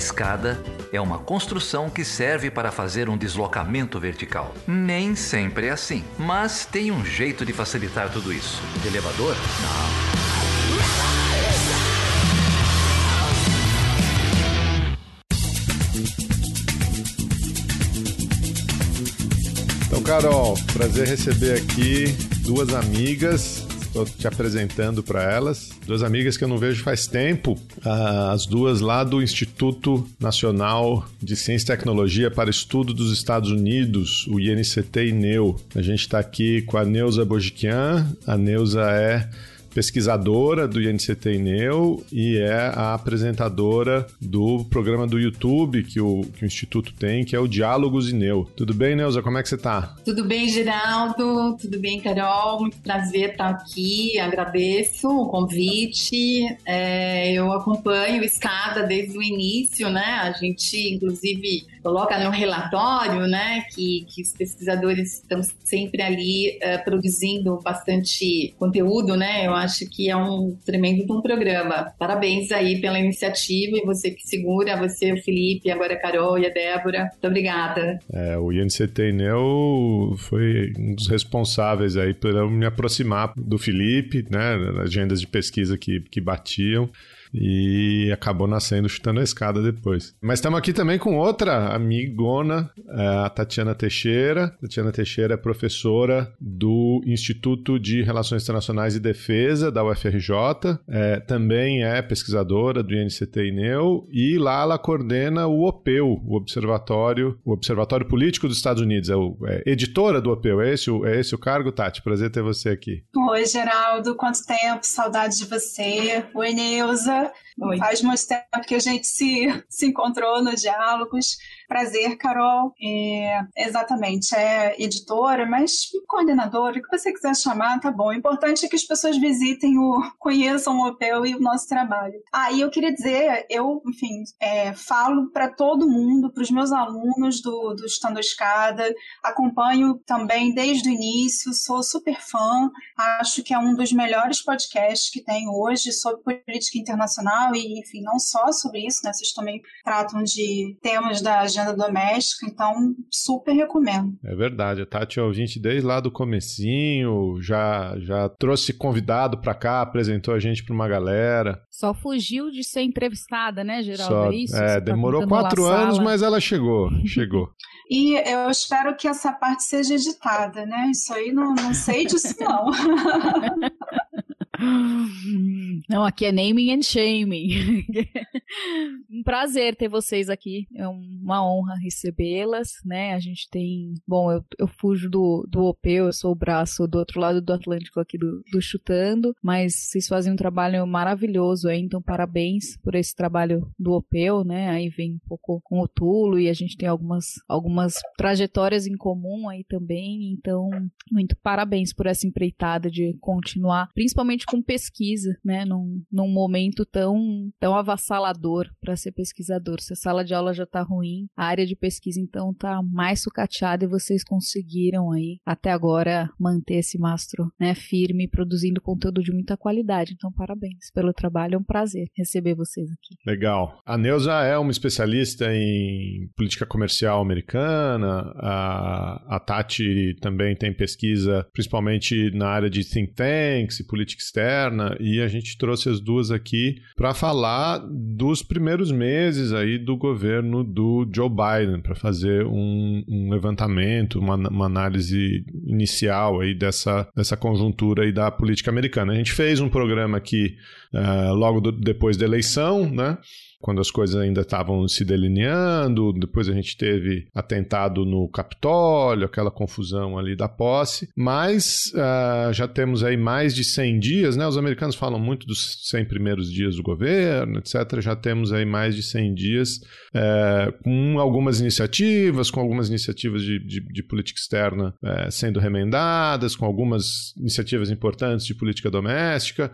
escada é uma construção que serve para fazer um deslocamento vertical. Nem sempre é assim, mas tem um jeito de facilitar tudo isso. De elevador? Não. Então, Carol, prazer receber aqui duas amigas Estou te apresentando para elas. Duas amigas que eu não vejo faz tempo. As duas lá do Instituto Nacional de Ciência e Tecnologia para Estudo dos Estados Unidos, o INCT-INEU. A gente está aqui com a Neuza Bojiquian. A Neuza é pesquisadora do INCT INEU e é a apresentadora do programa do YouTube que o, que o Instituto tem, que é o Diálogos INEU. Tudo bem, Neuza? Como é que você está? Tudo bem, Geraldo? Tudo bem, Carol? Muito prazer estar aqui. Agradeço o convite. É, eu acompanho Escada desde o início, né? A gente, inclusive, coloca no relatório, né, que, que os pesquisadores estão sempre ali uh, produzindo bastante conteúdo, né? Eu acho que é um tremendo bom programa. Parabéns aí pela iniciativa e você que segura, você, o Felipe, agora a Carol e a Débora. Muito obrigada. É, o INCT Neo foi um dos responsáveis aí por eu me aproximar do Felipe, né, agendas de pesquisa que, que batiam e acabou nascendo chutando a escada depois. Mas estamos aqui também com outra amigona, é, a Tatiana Teixeira. Tatiana Teixeira é professora do Instituto de Relações Internacionais e Defesa da UFRJ, é, também é pesquisadora do INCT INEU e lá ela coordena o OPEU, o Observatório, o Observatório Político dos Estados Unidos, é, o, é editora do OPEU, é esse, é esse o cargo, Tati? Prazer ter você aqui. Oi, Geraldo, quanto tempo, saudade de você. Oi, Neuza. Africa Oi. Faz muito tempo que a gente se, se encontrou nos diálogos. Prazer, Carol. É, exatamente, é editora, mas coordenadora, o que você quiser chamar, tá bom. O importante é que as pessoas visitem o, conheçam o hotel e o nosso trabalho. Ah, e eu queria dizer, eu, enfim, é, falo para todo mundo, para os meus alunos do, do Estando Escada, acompanho também desde o início, sou super fã, acho que é um dos melhores podcasts que tem hoje sobre política internacional e, enfim, não só sobre isso, né? Vocês também tratam de temas da agenda doméstica, então super recomendo. É verdade, a Tati é ouvinte desde lá do comecinho, já, já trouxe convidado para cá, apresentou a gente para uma galera. Só fugiu de ser entrevistada, né, Geraldo? Só, é isso? É, tá demorou quatro anos, sala. mas ela chegou, chegou. E eu espero que essa parte seja editada, né? Isso aí não, não sei disso, não. Não, aqui é naming and shaming. um prazer ter vocês aqui. É uma honra recebê-las, né? A gente tem. Bom, eu, eu fujo do, do OP, eu sou o braço do outro lado do Atlântico aqui do, do Chutando, mas vocês fazem um trabalho maravilhoso aí, então parabéns por esse trabalho do OPEU, né? Aí vem um pouco com o Tulo e a gente tem algumas, algumas trajetórias em comum aí também, então muito parabéns por essa empreitada de continuar, principalmente com pesquisa, né? Num, num momento tão, tão avassalador para ser pesquisador. Se a sala de aula já tá ruim, a área de pesquisa então tá mais sucateada e vocês conseguiram aí até agora manter esse mastro, né, firme, produzindo conteúdo de muita qualidade. Então, parabéns pelo trabalho, é um prazer receber vocês aqui. Legal. A Neuza é uma especialista em política comercial americana, a, a Tati também tem pesquisa, principalmente na área de think tanks e política externa externa e a gente trouxe as duas aqui para falar dos primeiros meses aí do governo do Joe Biden, para fazer um, um levantamento, uma, uma, análise inicial aí dessa, dessa conjuntura aí da política americana. A gente fez um programa aqui uh, logo do, depois da eleição, né? Quando as coisas ainda estavam se delineando. Depois a gente teve atentado no Capitólio, aquela confusão ali da posse. Mas uh, já temos aí mais de 100 dias, né? Os americanos falam muito dos 100 primeiros dias do governo, etc. Já temos aí mais de 100 dias uh, com algumas iniciativas, com algumas iniciativas de, de, de política externa uh, sendo remendadas, com algumas iniciativas importantes de política doméstica.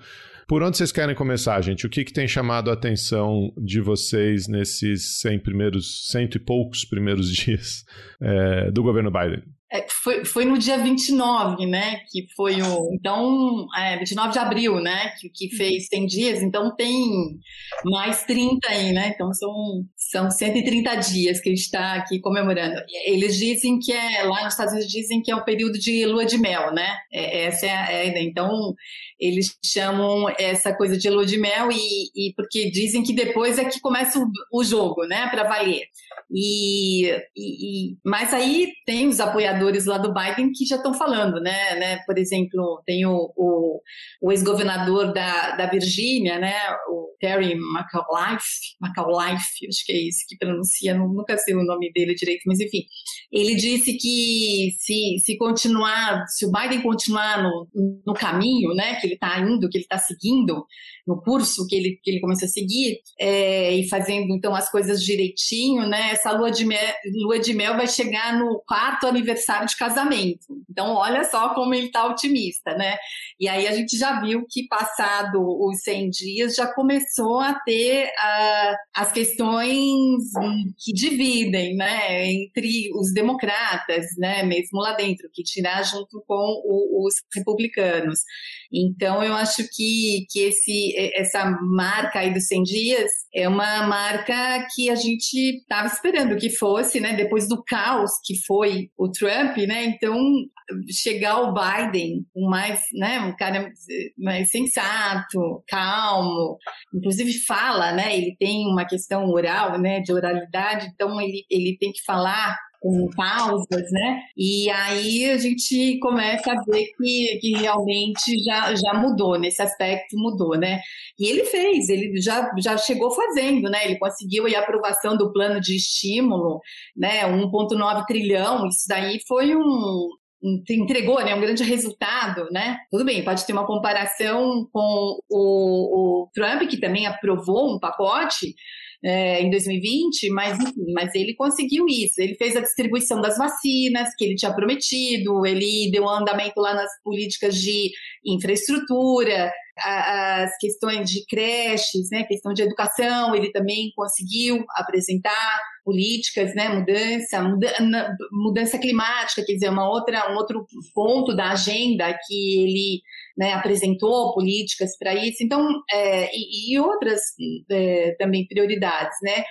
Por onde vocês querem começar, gente? O que, que tem chamado a atenção de vocês nesses 100 primeiros, cento e poucos primeiros dias é, do governo Biden? É, foi, foi no dia 29, né? Que foi o. Então, é, 29 de abril, né? Que, que fez 100 dias, então tem mais 30 aí, né? Então são, são 130 dias que a gente está aqui comemorando. Eles dizem que é. Lá nos Estados Unidos dizem que é o período de lua de mel, né? É, essa é a ideia. Então, eles chamam essa coisa de lua de mel e, e porque dizem que depois é que começa o, o jogo, né? Para valer. E, e, e, mas aí tem os apoiadores lá do Biden que já estão falando, né, né? Por exemplo, tem o, o, o ex-governador da, da Virgínia, né? O Terry McAuliffe, McAuliffe, acho que é isso que pronuncia, nunca sei o nome dele direito, mas enfim, ele disse que se, se continuar, se o Biden continuar no, no caminho, né? Que ele está indo, que ele está seguindo, no curso que ele, que ele começou a seguir é, e fazendo então as coisas direitinho, né? Essa lua de, mel, lua de mel vai chegar no quarto aniversário de casamento. Então, olha só como ele está otimista, né? E aí a gente já viu que passado os 100 dias já começou a ter uh, as questões que dividem, né? Entre os democratas, né? Mesmo lá dentro, que tirar junto com o, os republicanos. Então, eu acho que, que esse essa marca aí dos 100 dias é uma marca que a gente estava esperando que fosse, né? Depois do caos que foi o Trump, né? Então, chegar o Biden, um mais, né? Um cara mais sensato, calmo, inclusive fala, né? Ele tem uma questão oral, né? De oralidade, então ele, ele tem que falar com pausas, né? E aí a gente começa a ver que, que realmente já, já mudou, nesse aspecto mudou, né? E ele fez, ele já, já chegou fazendo, né? Ele conseguiu a aprovação do plano de estímulo, né? 1,9 trilhão, isso daí foi um, entregou né, um grande resultado, né? Tudo bem, pode ter uma comparação com o, o Trump, que também aprovou um pacote, é, em 2020, mas enfim, mas ele conseguiu isso. Ele fez a distribuição das vacinas que ele tinha prometido, ele deu andamento lá nas políticas de infraestrutura, as questões de creches, né, questão de educação, ele também conseguiu apresentar políticas, né, mudança, mudança climática, quer dizer, uma outra, um outro ponto da agenda que ele né, apresentou políticas para isso, então, é, e, e, outras é, também prioridades, né?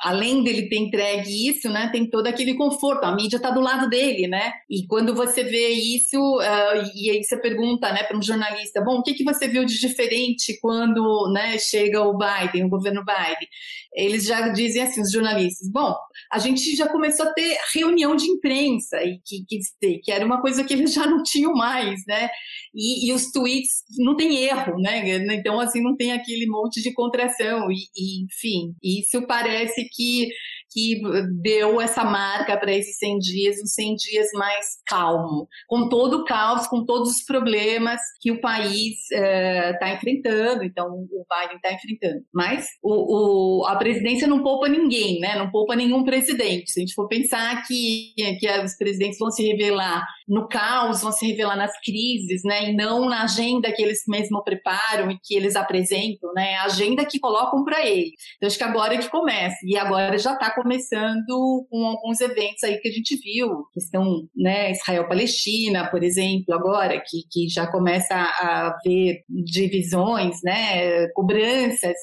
Além dele ter entregue isso, né, tem todo aquele conforto. A mídia está do lado dele, né? E quando você vê isso, uh, e aí você pergunta, né, para um jornalista, bom, o que, que você viu de diferente quando, né, chega o Biden, o governo Biden? Eles já dizem assim, os jornalistas, bom, a gente já começou a ter reunião de imprensa e que, que, que era uma coisa que eles já não tinham mais, né? E, e, os tweets não tem erro, né? Então, assim, não tem aquele monte de contração. E, e enfim, isso parece que que deu essa marca para esses 100 dias, uns 100 dias mais calmo, com todo o caos, com todos os problemas que o país está uh, enfrentando, então o Biden está enfrentando. Mas o, o, a presidência não poupa ninguém, né? não poupa nenhum presidente. Se a gente for pensar que, que os presidentes vão se revelar no caos, vão se revelar nas crises, né? e não na agenda que eles mesmos preparam e que eles apresentam, né? a agenda que colocam para ele. Então acho que agora é que começa, e agora já está começando com alguns eventos aí que a gente viu, questão, né, Israel-Palestina, por exemplo, agora, que, que já começa a haver divisões, né, cobranças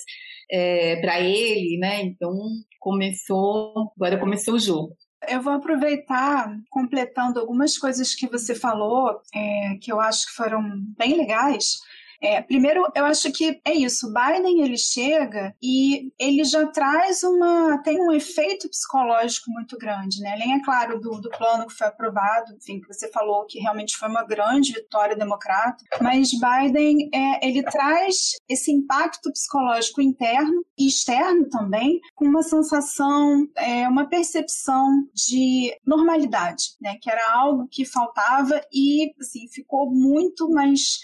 é, para ele, né, então começou, agora começou o jogo. Eu vou aproveitar, completando algumas coisas que você falou, é, que eu acho que foram bem legais. É, primeiro, eu acho que é isso. Biden ele chega e ele já traz uma tem um efeito psicológico muito grande, né? Além é claro do, do plano que foi aprovado, enfim, que você falou que realmente foi uma grande vitória democrata, mas Biden é, ele traz esse impacto psicológico interno e externo também, com uma sensação, é, uma percepção de normalidade, né? Que era algo que faltava e assim ficou muito mais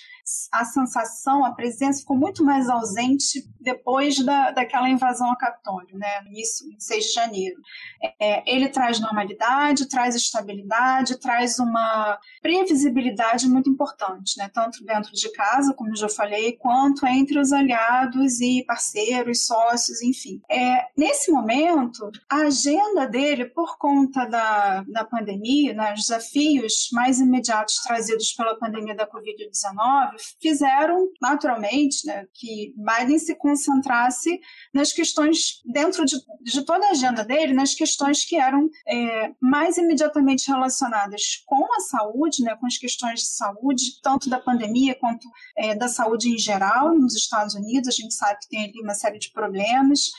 a sensação, a presença ficou muito mais ausente depois da, daquela invasão ao Capitólio, né, no início, 6 de janeiro. É, ele traz normalidade, traz estabilidade, traz uma previsibilidade muito importante, né, tanto dentro de casa, como já falei, quanto entre os aliados e parceiros, sócios, enfim. É, nesse momento, a agenda dele, por conta da, da pandemia, né, os desafios mais imediatos trazidos pela pandemia da Covid-19, fizeram, naturalmente, né, que Biden se concentrasse nas questões, dentro de, de toda a agenda dele, nas questões que eram é, mais imediatamente relacionadas com a saúde, né, com as questões de saúde, tanto da pandemia quanto é, da saúde em geral nos Estados Unidos. A gente sabe que tem ali uma série de problemas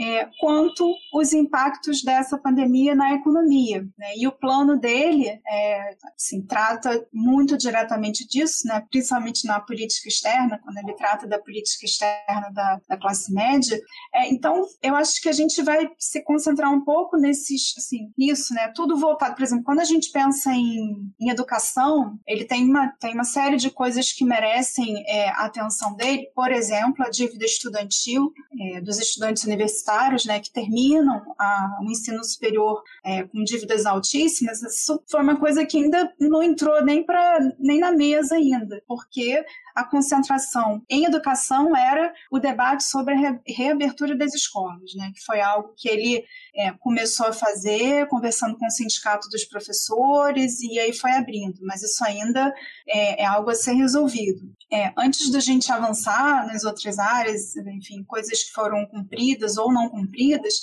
é, quanto os impactos dessa pandemia na economia. Né? E o plano dele é, assim, trata muito diretamente disso, né? principalmente na política externa, quando ele trata da política externa da, da classe média. É, então, eu acho que a gente vai se concentrar um pouco nesses, assim, nisso, né? tudo voltado, por exemplo, quando a gente pensa em, em educação, ele tem uma, tem uma série de coisas que merecem é, a atenção dele, por exemplo, a dívida estudantil é, dos estudantes universitários universitários, né, que terminam a, o ensino superior é, com dívidas altíssimas, isso foi uma coisa que ainda não entrou nem, pra, nem na mesa ainda, porque a concentração em educação era o debate sobre a reabertura das escolas, né, que foi algo que ele é, começou a fazer, conversando com o sindicato dos professores, e aí foi abrindo, mas isso ainda é, é algo a ser resolvido. É, antes da gente avançar nas outras áreas, enfim, coisas que foram cumpridas ou não cumpridas,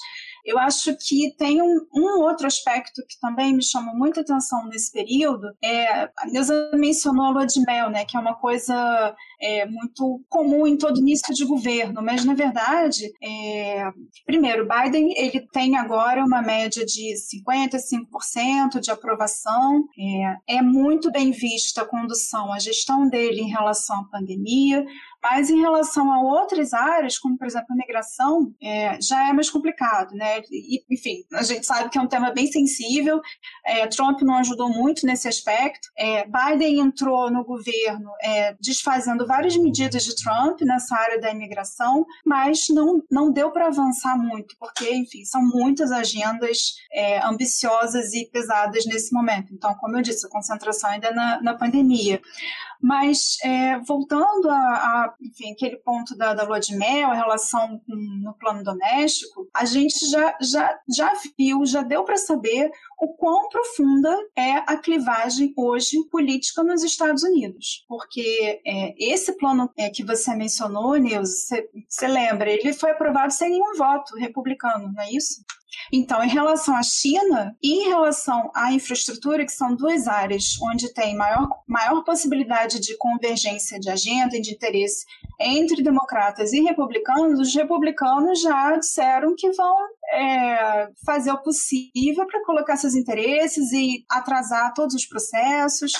eu acho que tem um, um, outro aspecto que também me chamou muita atenção nesse período. É, a Neuza mencionou a lua de mel, né, que é uma coisa é, muito comum em todo início de governo, mas na verdade, é, primeiro, Biden ele tem agora uma média de 55% de aprovação, é, é muito bem vista a condução, a gestão dele em relação à pandemia. Mas em relação a outras áreas, como por exemplo a migração, é, já é mais complicado, né? E, enfim, a gente sabe que é um tema bem sensível. É, Trump não ajudou muito nesse aspecto. É, Biden entrou no governo é, desfazendo várias medidas de Trump nessa área da imigração, mas não, não deu para avançar muito, porque, enfim, são muitas agendas é, ambiciosas e pesadas nesse momento. Então, como eu disse, a concentração ainda é na, na pandemia. Mas, voltando a, enfim, aquele ponto da, da lua de mel, a relação com, no plano doméstico, a gente já, já, já viu, já deu para saber o quão profunda é a clivagem hoje política nos Estados Unidos. Porque é, esse plano é, que você mencionou, Neuza, você lembra, ele foi aprovado sem nenhum voto republicano, não é isso? Então, em relação à China e em relação à infraestrutura, que são duas áreas onde tem maior, maior possibilidade de convergência de agenda e de interesse entre democratas e republicanos, os republicanos já disseram que vão é, fazer o possível para colocar seus interesses e atrasar todos os processos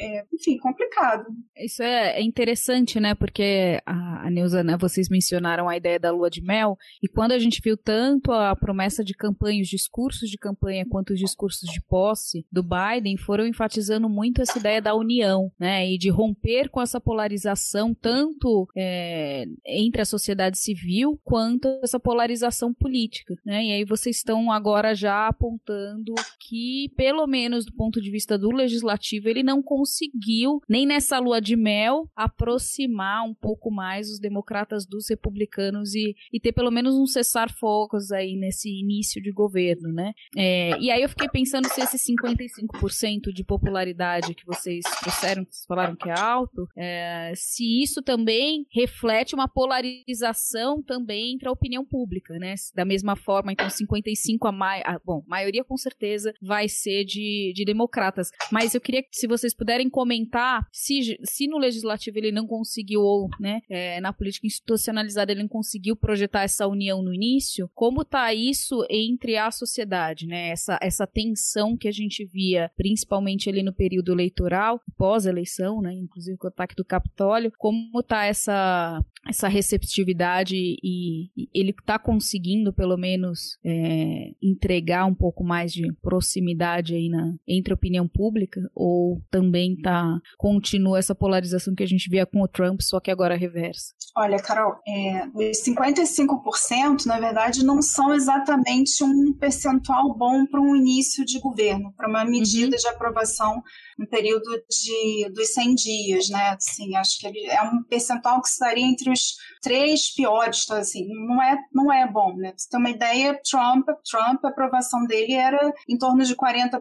é, enfim, complicado. Isso é, é, interessante, né? Porque a, a Neuza, né, vocês mencionaram a ideia da lua de mel, e quando a gente viu tanto a promessa de campanha, os discursos de campanha, quanto os discursos de posse do Biden, foram enfatizando muito essa ideia da união, né? E de romper com essa polarização, tanto é, entre a sociedade civil, quanto essa polarização política, né? E aí vocês estão agora já apontando que, pelo menos do ponto de vista do legislativo, ele não consegue conseguiu, nem nessa lua de mel, aproximar um pouco mais os democratas dos republicanos e, e ter pelo menos um cessar-fogos aí nesse início de governo, né? É, e aí eu fiquei pensando se esse 55% de popularidade que vocês trouxeram, que vocês falaram que é alto, é, se isso também reflete uma polarização também entre a opinião pública, né? Da mesma forma, então 55 a mais, bom, maioria com certeza vai ser de, de democratas, mas eu queria que se vocês puderem puderem comentar se, se no legislativo ele não conseguiu, ou né, é, na política institucionalizada ele não conseguiu projetar essa união no início, como tá isso entre a sociedade, né? Essa, essa tensão que a gente via, principalmente ali no período eleitoral, pós-eleição, né? Inclusive com o ataque do Capitólio, como tá essa, essa receptividade e, e ele está conseguindo, pelo menos, é, entregar um pouco mais de proximidade aí na, entre a opinião pública, ou também também tá continua essa polarização que a gente via com o Trump, só que agora reversa? Olha, Carol, é, os 55%, na verdade, não são exatamente um percentual bom para um início de governo, para uma medida uhum. de aprovação no período de, dos 100 dias, né? Assim, acho que ele é um percentual que estaria entre os três piores, então, assim, não é, não é bom, né? Pra você ter uma ideia, Trump, Trump, a aprovação dele era em torno de 40%,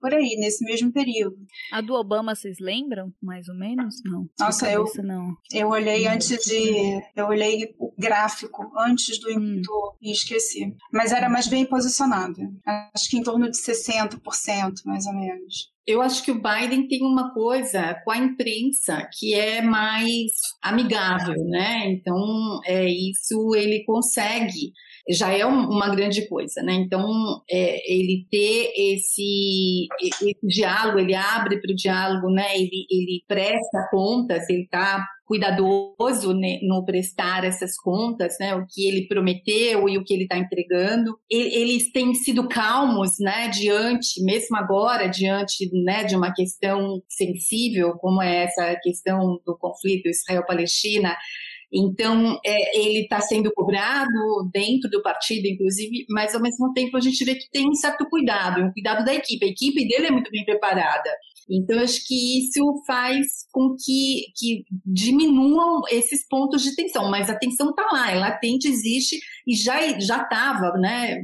por aí, nesse mesmo período. A do Obama, vocês lembram, mais ou menos? Não. Nossa, eu, não. eu olhei hum. antes de, eu olhei o gráfico antes do hum. e esqueci. Mas era mais bem posicionado. Acho que em torno de 60%, mais ou menos. Eu acho que o Biden tem uma coisa com a imprensa que é mais amigável, né? Então, é, isso ele consegue, já é um, uma grande coisa, né? Então, é, ele ter esse, esse diálogo, ele abre para o diálogo, né? Ele, ele presta contas, ele está cuidadoso né, no prestar essas contas, né, o que ele prometeu e o que ele está entregando. Eles têm sido calmos, né, diante, mesmo agora, diante, né, de uma questão sensível como é essa questão do conflito Israel-Palestina. Então, é, ele está sendo cobrado dentro do partido, inclusive, mas ao mesmo tempo a gente vê que tem um certo cuidado, um cuidado da equipe. A equipe dele é muito bem preparada. Então, acho que isso faz com que, que diminuam esses pontos de tensão, mas a tensão está lá, é latente, existe e já estava né,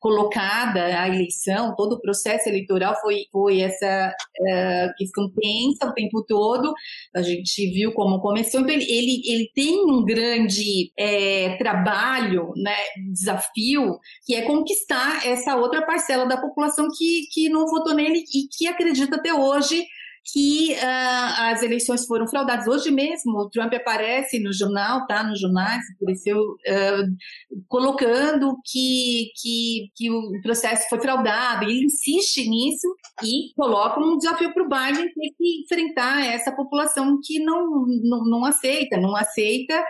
colocada a eleição, todo o processo eleitoral foi, foi essa uh, questão tensa o tempo todo, a gente viu como começou, então ele, ele, ele tem um grande é, trabalho, né, desafio, que é conquistar essa outra parcela da população que, que não votou nele e que acredita até hoje hoje que uh, as eleições foram fraudadas. Hoje mesmo, o Trump aparece no jornal, tá? Nos jornais, apareceu uh, colocando que, que, que o processo foi fraudado. Ele insiste nisso e coloca um desafio para o Biden ter que enfrentar essa população que não, não, não aceita, não aceita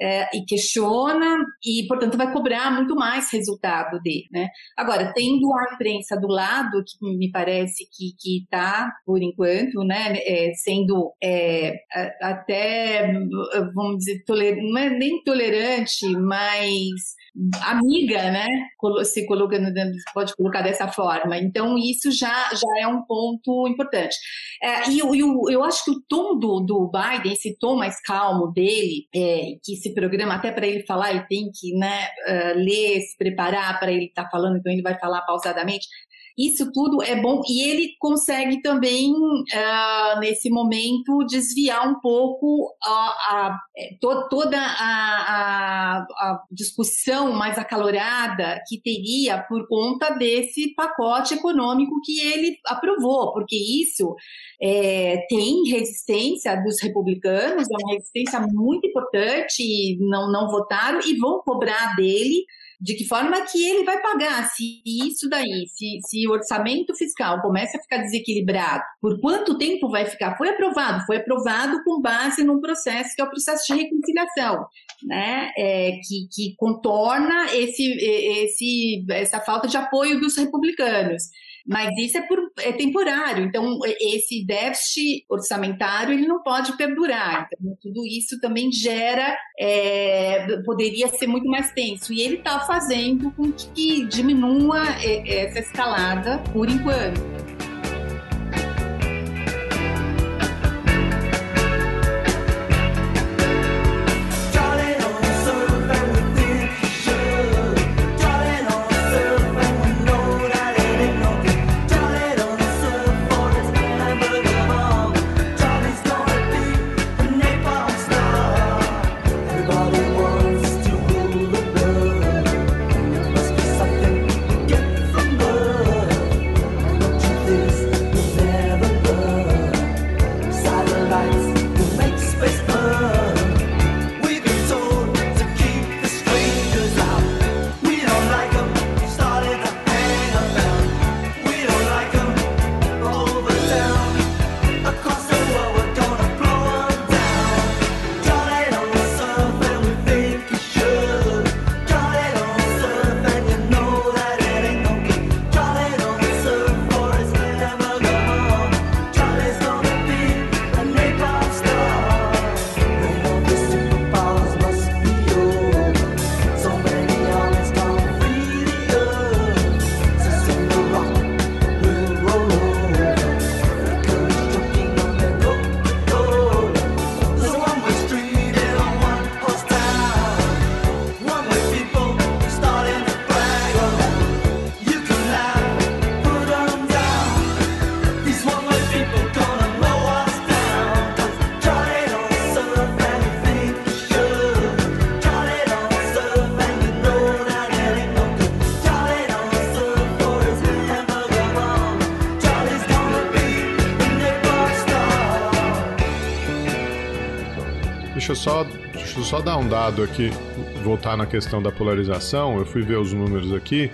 é, e questiona e, portanto, vai cobrar muito mais resultado dele. Né? Agora, tendo a imprensa do lado, que me parece que está, por enquanto, né, é, sendo é, até, vamos dizer, toler, não é nem tolerante, mas amiga, né? Se colocando, pode colocar dessa forma. Então, isso já, já é um ponto importante. É, e, e eu acho que o tom do, do Biden, esse tom mais calmo dele, é, que se programa até para ele falar, ele tem que né, uh, ler, se preparar para ele estar tá falando, então ele vai falar pausadamente. Isso tudo é bom e ele consegue também, uh, nesse momento, desviar um pouco a, a, é, to, toda a, a, discussão mais acalorada que teria por conta desse pacote econômico que ele aprovou, porque isso é, tem resistência dos republicanos, é uma resistência muito importante, não, não votaram e vão cobrar dele de que forma que ele vai pagar se isso daí, se, se o orçamento fiscal começa a ficar desequilibrado, por quanto tempo vai ficar? Foi aprovado, foi aprovado com base num processo que é o processo de reconciliação, né? É, que, que contorna esse, esse, essa falta de apoio dos republicanos. Mas isso é, por, é temporário, então esse déficit orçamentário ele não pode perdurar. Então, tudo isso também gera, é, poderia ser muito mais tenso. E ele está fazendo com que diminua é, essa escalada por enquanto. Só, deixa eu só dar um dado aqui, voltar na questão da polarização. Eu fui ver os números aqui.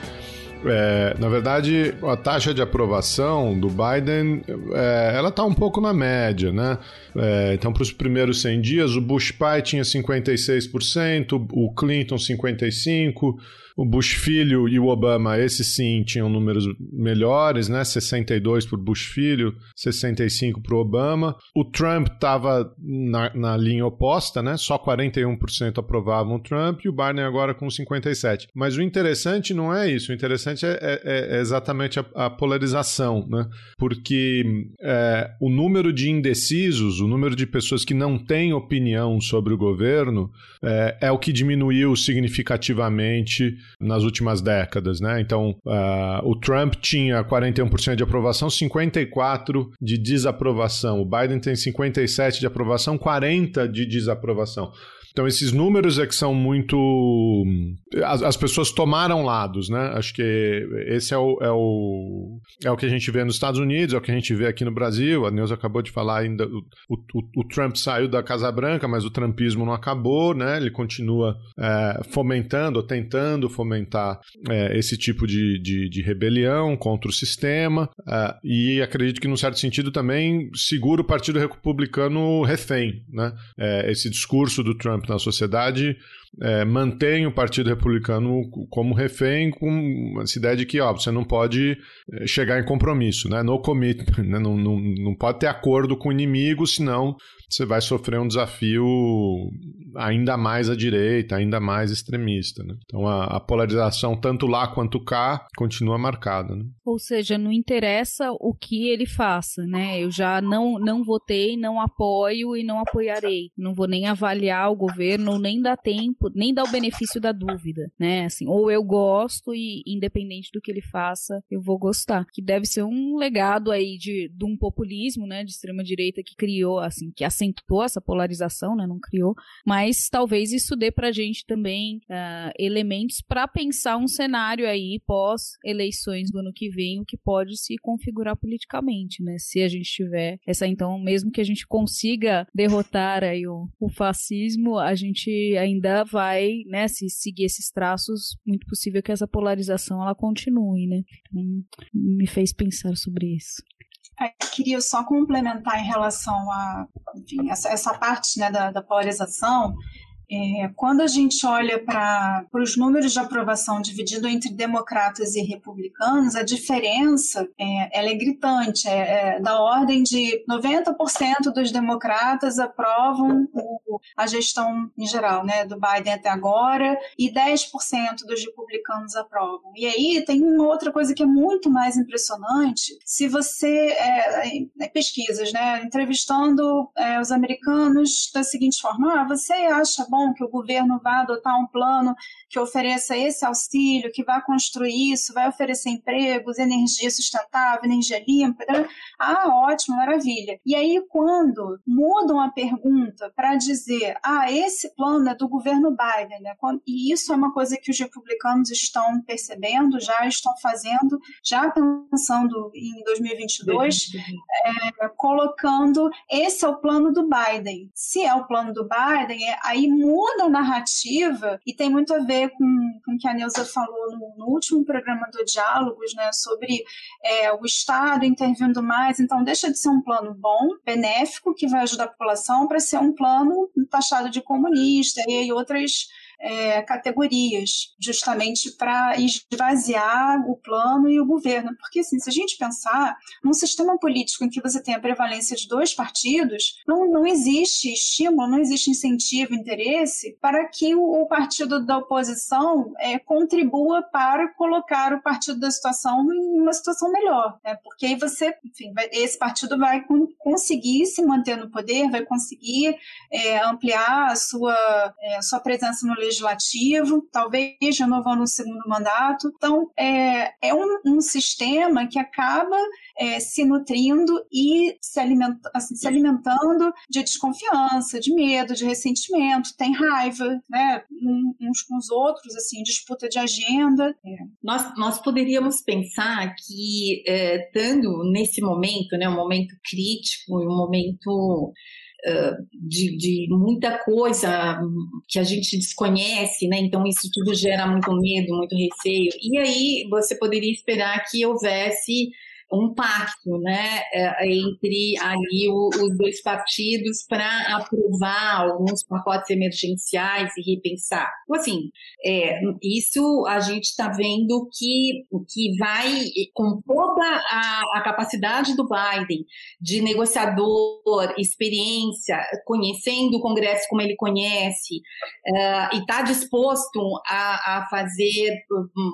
É, na verdade, a taxa de aprovação do Biden, é, ela está um pouco na média, né? É, então, para os primeiros 100 dias, o Bush pai tinha 56%, o Clinton 55%, o Bush filho e o Obama, esses sim, tinham números melhores, né? 62 para o Bush filho, 65 para o Obama. O Trump estava na, na, linha oposta, né? Só 41% aprovavam o Trump e o Biden agora com 57%. Mas o interessante não é isso. O interessante é, é, é exatamente a, a, polarização, né? Porque é, o número de indecisos, o número de pessoas que não têm opinião sobre o governo, é, é o que diminuiu significativamente nas últimas décadas, né? Então, uh, o Trump tinha 41% de aprovação, 54% de desaprovação. O Biden tem 57% de aprovação, 40% de desaprovação. Então, esses números é que são muito. As, as, pessoas tomaram lados, né? Acho que esse é o, é, o, é o que a gente vê nos Estados Unidos, é o que a gente vê aqui no Brasil. A Neuza acabou de falar ainda. O, o, o Trump saiu da Casa Branca, mas o Trumpismo não acabou, né? Ele continua é, fomentando, tentando fomentar é, esse tipo de, de, de, rebelião contra o sistema. É, e acredito que, num certo sentido, também segura o Partido Republicano refém, né? É, esse discurso do Trump na sociedade é, mantém o Partido Republicano como refém com essa ideia de que ó, você não pode é, chegar em compromisso, né? no commitment, né? não, não, não pode ter acordo com o inimigo, senão você vai sofrer um desafio ainda mais à direita, ainda mais extremista. Né? Então a, a, polarização, tanto lá quanto cá, continua marcada. Né? Ou seja, não interessa o que ele faça, né? Eu já não, não votei, não apoio e não apoiarei. Não vou nem avaliar o governo, nem dar tempo, nem dar o benefício da dúvida, né? Assim, ou eu gosto e independente do que ele faça, eu vou gostar. Que deve ser um legado aí de, de um populismo, né? De extrema direita que criou, assim, que acentuou essa polarização, né? Não criou, mas talvez isso dê pra gente também uh, elementos para pensar um cenário aí pós eleições do ano que vem, o que pode se configurar politicamente, né? Se a gente tiver essa, então, mesmo que a gente consiga derrotar aí o, o fascismo, a gente ainda vai, né? Se seguir esses traços, muito possível que essa polarização ela continue, né? Então, me fez pensar sobre isso. Eu queria só complementar em relação a enfim, essa, essa parte né, da, da polarização. É, quando a gente olha para os números de aprovação dividido entre democratas e republicanos, a diferença é, ela é gritante, é, é da ordem de 90% dos democratas aprovam o, a gestão em geral, né, do Biden até agora, e 10% dos republicanos aprovam. E aí tem uma outra coisa que é muito mais impressionante, se você, é, é, pesquisas, né, entrevistando os americanos da seguinte forma, ah, você acha bom que o governo vá adotar um plano que ofereça esse auxílio, que vai construir isso, vai oferecer empregos, energia sustentável, energia limpa. Né? Ah, ótimo, maravilha. E aí, quando mudam a pergunta para dizer, ah, esse plano é do governo Biden, né? e isso é uma coisa que os republicanos estão percebendo, já estão fazendo, já pensando em 2022, é, colocando esse é o plano do Biden. Se é o plano do Biden, é, aí muda a narrativa e tem muito a ver ver com, com o que a Neuza falou no, no último programa do Diálogos, né, sobre é, o Estado intervindo mais. Então, deixa de ser um plano bom, benéfico, que vai ajudar a população, para ser um plano taxado de comunista e outras é, categorias, justamente para esvaziar o plano e o governo. Porque, assim, se a gente pensar num sistema político em que você tem a prevalência de dois partidos, não, não existe estímulo, não existe incentivo, interesse para que o, o partido da oposição é, contribua para colocar o partido da situação em uma situação melhor. Né? Porque aí você, enfim, vai, esse partido vai conseguir se manter no poder, vai conseguir é, ampliar a sua, é, sua presença no legislativo, talvez renovando um segundo mandato. Então, é, é um, um sistema que acaba é, se nutrindo e se, assim, se alimentando de desconfiança, de medo, de ressentimento, tem raiva, né, uns com os outros, assim, disputa de agenda. É. Nós, nós poderíamos pensar que, é, estando nesse momento, né, um momento crítico, um momento de, de, muita coisa que a gente desconhece, né? Então isso tudo gera muito medo, muito receio. E aí você poderia esperar que houvesse um pacto né, é, entre ali os dois partidos para aprovar alguns pacotes emergenciais e repensar. Então, assim, é, isso a gente está vendo que, que vai, com toda a, a, capacidade do Biden de negociador, experiência, conhecendo o Congresso como ele conhece, uh, e está disposto a, a fazer um,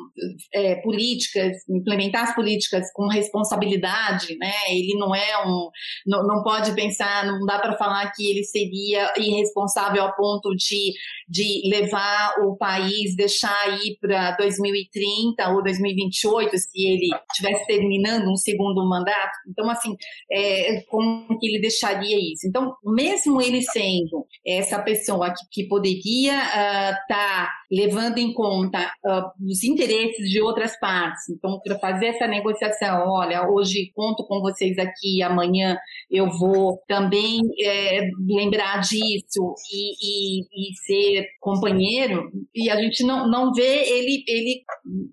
é, políticas, implementar as políticas com responsabilidade responsabilidade, né? Ele não é um, não, não pode pensar, não dá para falar que ele seria irresponsável ao ponto de, de levar o país, deixar ir para 2030 ou 2028, se ele estivesse terminando um segundo mandato. Então, assim, é, como que ele deixaria isso? Então, mesmo ele sendo essa pessoa que, que poderia estar uh, tá levando em conta uh, os interesses de outras partes, então, para fazer essa negociação, olha, hoje conto com vocês aqui, amanhã eu vou também é, lembrar disso e, e, e, ser companheiro, e a gente não, não vê ele, ele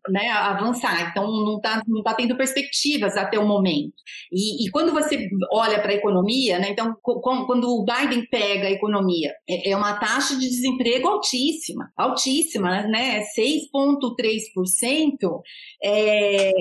né, avançar, então não está não tá tendo perspectivas até o momento. E, e quando você olha para a economia, né, então quando o Biden pega a economia, é, é uma taxa de desemprego altíssima, altíssima, né, 6,3%, é, é,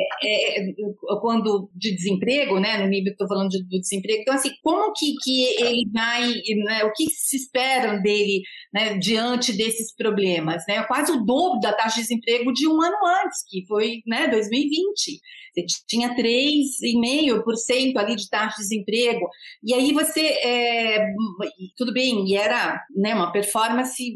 quando de desemprego, né, no que estou falando de, do desemprego. Então, assim, como que, que ele vai, né, o que se espera dele né, diante desses problemas? Né? Quase o dobro da taxa de desemprego de um ano antes, que foi né, 2020. Você tinha 3,5% ali de taxa de desemprego. E aí você, é, tudo bem, e era né, uma performance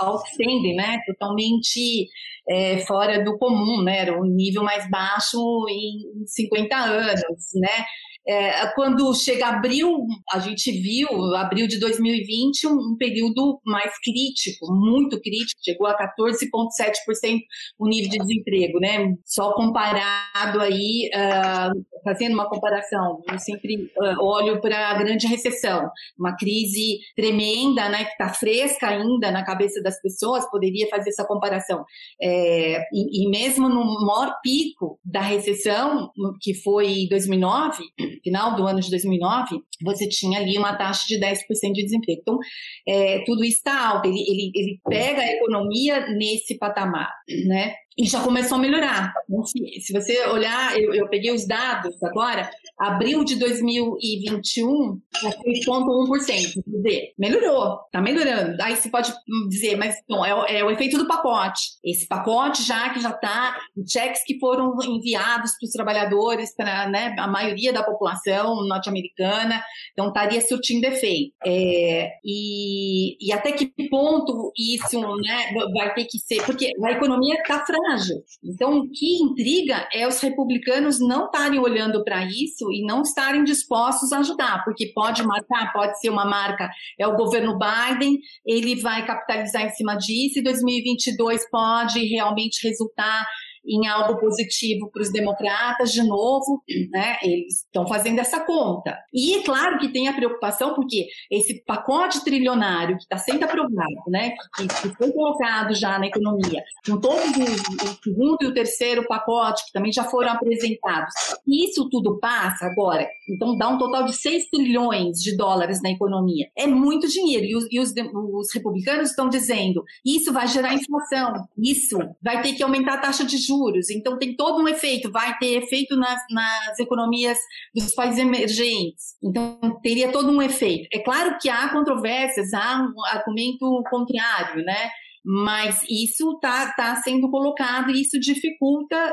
outstanding, né, totalmente é, fora do comum, né? Era um nível mais baixo em 50 anos, né? É, quando chega abril, a gente viu, abril de 2020, um, um período mais crítico, muito crítico, chegou a 14,7% o nível de desemprego, né? Só comparado aí, uh, fazendo uma comparação, eu sempre uh, olho para a grande recessão, uma crise tremenda, né? Que está fresca ainda na cabeça das pessoas, poderia fazer essa comparação. É, e, e mesmo no maior pico da recessão, que foi 2009, final do ano de 2009, você tinha ali uma taxa de 10% de desemprego. Então, é, tudo está alto, ele, ele, ele pega a economia nesse patamar, né? e já começou a melhorar. Então, se, se você olhar, eu, eu, peguei os dados agora, abril de 2021, 6,1%. Dizer, melhorou, está melhorando. Aí você pode dizer, mas não, é, é, o efeito do pacote. Esse pacote já que já está, cheques que foram enviados para os trabalhadores, para né, a maioria da população norte-americana, então estaria surtindo efeito. É, e, e até que ponto isso né, vai ter que ser, porque a economia está frágil então, o que intriga é os republicanos não estarem olhando para isso e não estarem dispostos a ajudar, porque pode marcar, pode ser uma marca, é o governo Biden, ele vai capitalizar em cima disso e 2022 pode realmente resultar em algo positivo para os democratas, de novo, né, eles estão fazendo essa conta. E é claro que tem a preocupação, porque esse pacote trilionário que está sendo aprovado, né, que, que, foi colocado já na economia, com todos os, o segundo e o terceiro pacote, que também já foram apresentados, isso tudo passa agora, então dá um total de 6 trilhões de dólares na economia. É muito dinheiro. E os, e os, os republicanos estão dizendo, isso vai gerar inflação, isso vai ter que aumentar a taxa de juros, juros. Então, tem todo um efeito, vai ter efeito nas, nas economias dos países emergentes. Então, teria todo um efeito. É claro que há controvérsias, há um argumento contrário, né? Mas isso está tá sendo colocado e isso dificulta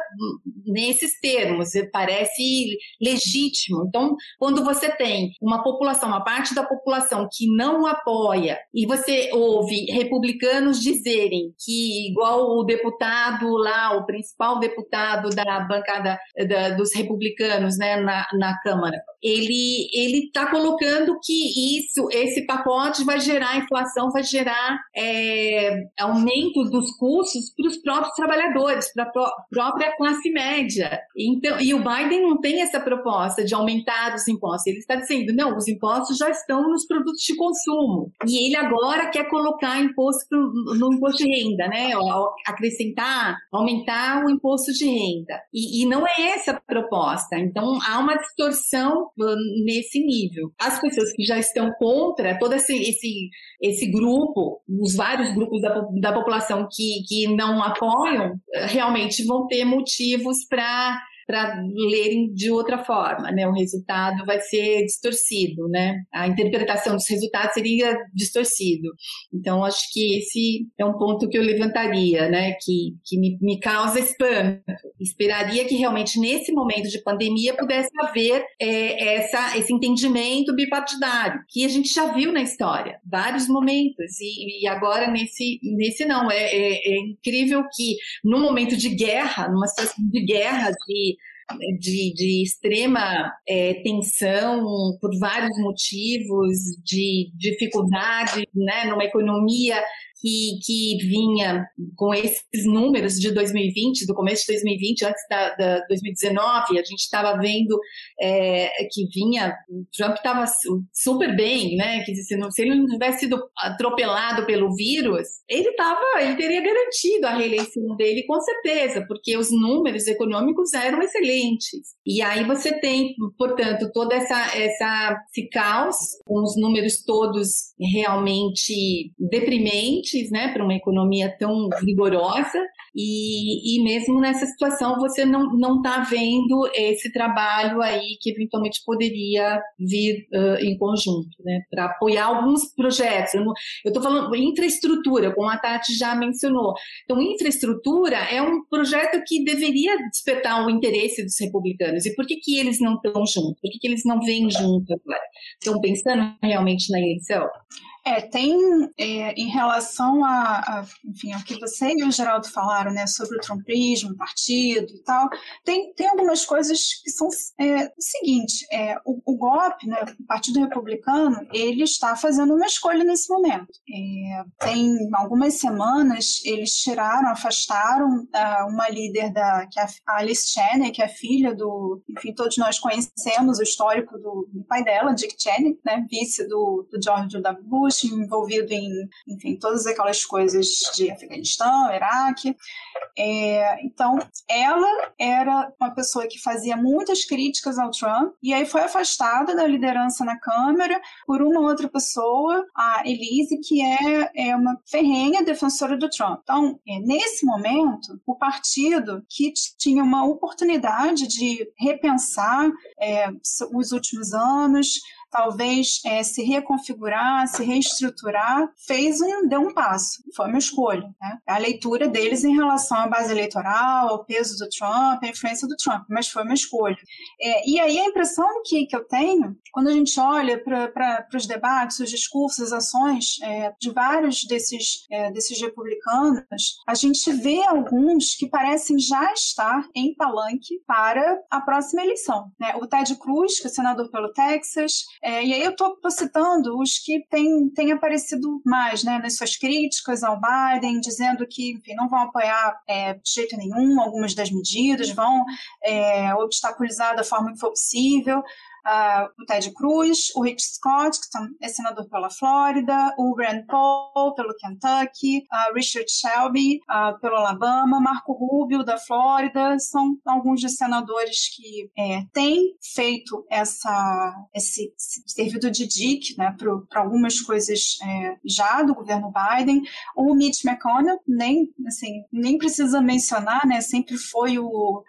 nesses termos, parece legítimo. Então, quando você tem uma população, uma parte da população que não apoia, e você ouve republicanos dizerem que, igual o deputado lá, o principal deputado da bancada da, dos republicanos né, na, na Câmara, ele ele está colocando que isso, esse pacote vai gerar inflação, vai gerar é, aumento dos custos para os próprios trabalhadores, para a própria classe média. Então, e o Biden não tem essa proposta de aumentar os impostos. Ele está dizendo, não, os impostos já estão nos produtos de consumo. E ele agora quer colocar imposto no, imposto de renda, né? Acrescentar, aumentar o imposto de renda. E, e não é essa a proposta. Então, há uma distorção nesse nível. As pessoas que já estão contra, todo esse, esse, esse grupo, os vários grupos da, da população que, que não apoiam, realmente vão ter motivos para para lerem de outra forma, né? O resultado vai ser distorcido, né? A interpretação dos resultados seria distorcido. Então, acho que esse é um ponto que eu levantaria, né? Que, que me, me causa espanto. Esperaria que realmente nesse momento de pandemia pudesse haver é, essa, esse entendimento bipartidário, que a gente já viu na história, vários momentos, e, e agora nesse, nesse não. É, é, é incrível que num momento de guerra, numa situação de guerra, de de, de extrema é, tensão por vários motivos, de dificuldade né, numa economia que, que vinha com esses números de 2020, do começo de 2020, antes da, da 2019, a gente estava vendo é, que vinha, o Trump estava super bem, né? Que se, se ele não tivesse sido atropelado pelo vírus, ele tava, ele teria garantido a reeleição dele com certeza, porque os números econômicos eram excelentes. E aí você tem, portanto, toda essa, essa esse caos, com os números todos realmente deprimentes né, para uma economia tão rigorosa e, e mesmo nessa situação você não não está vendo esse trabalho aí que eventualmente poderia vir uh, em conjunto, né, para apoiar alguns projetos. Eu estou falando infraestrutura, como a Tati já mencionou. Então, infraestrutura é um projeto que deveria despertar o interesse dos republicanos. E por que que eles não estão juntos? Por que que eles não vêm juntos? Estão pensando realmente na eleição? É, tem é, em relação a, a, enfim, ao que você e o Geraldo falaram, né, sobre o trumpismo, partido e tal, tem, tem algumas coisas que são é, o seguinte, é, o, o golpe, né, o Partido Republicano, ele está fazendo uma escolha nesse momento. É, tem algumas semanas eles tiraram, afastaram uh, uma líder da que é a Alice Cheney, que é filha do, enfim, todos nós conhecemos o histórico do, do pai dela, Dick Cheney, né, vice do, do George W. Bush envolvido em, enfim, todas aquelas coisas de Afeganistão, Iraque. É, então, ela era uma pessoa que fazia muitas críticas ao Trump e aí foi afastada da liderança na Câmara por uma outra pessoa, a Elise, que é, é uma ferrenha defensora do Trump. Então, é, nesse momento, o partido que tinha uma oportunidade de repensar é, os últimos anos, talvez é, se reconfigurar, se reestruturar, fez um, deu um passo. Foi uma escolha. Né? A leitura deles em relação à base eleitoral, ao peso do Trump, à influência do Trump, mas foi uma escolha. É, e aí a impressão que, que eu tenho, quando a gente olha para os debates, os discursos, as ações é, de vários desses, é, desses republicanos, a gente vê alguns que parecem já estar em palanque para a próxima eleição. Né? O Ted Cruz, que é senador pelo Texas, é, e aí eu estou citando os que têm, têm aparecido mais né, nas suas críticas ao Biden, dizendo que enfim, não vão apoiar é, de jeito nenhum algumas das medidas, vão é, obstaculizar da forma que for possível uh, o Ted Cruz, o Rick Scott, que é senador pela Flórida, o Rand Paul, pelo Kentucky, uh, Richard Shelby, uh, pelo Alabama, Marco Rubio, da Flórida, são alguns dos senadores que é, têm feito essa, esse, servido de dic né, para algumas coisas é, já do governo Biden. O Mitch McConnell, nem, assim, nem precisa mencionar, né, sempre foi o,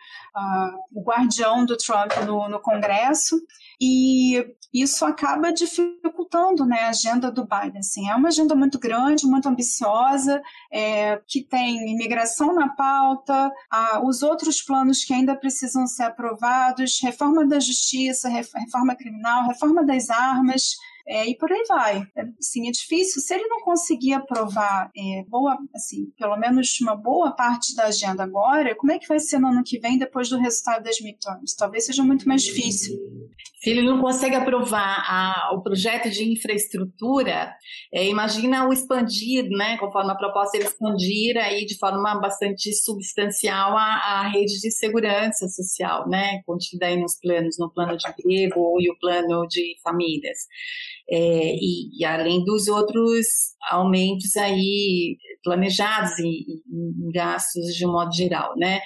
o guardião do Trump no, no Congresso. E isso acaba dificultando né, a agenda do Biden. Assim, é uma agenda muito grande, muito ambiciosa, é, que tem imigração na pauta, a, os outros planos que ainda precisam ser aprovados, reforma da justiça, reforma criminal, reforma das armas, é, e por aí vai. É, assim, é difícil. Se ele não conseguir aprovar é, boa, assim, pelo menos uma boa parte da agenda agora, como é que vai ser no ano que vem, depois do resultado das midterms? Talvez seja muito mais difícil. Se ele não consegue aprovar a, o projeto de infraestrutura, é, imagina o expandir, né, conforme a proposta ele expandir aí de forma bastante substancial a, a rede de segurança social, né, contida aí nos planos, no plano de emprego e o plano de famílias. É, e, e, além dos outros aumentos aí planejados em, em, gastos de um modo geral, né?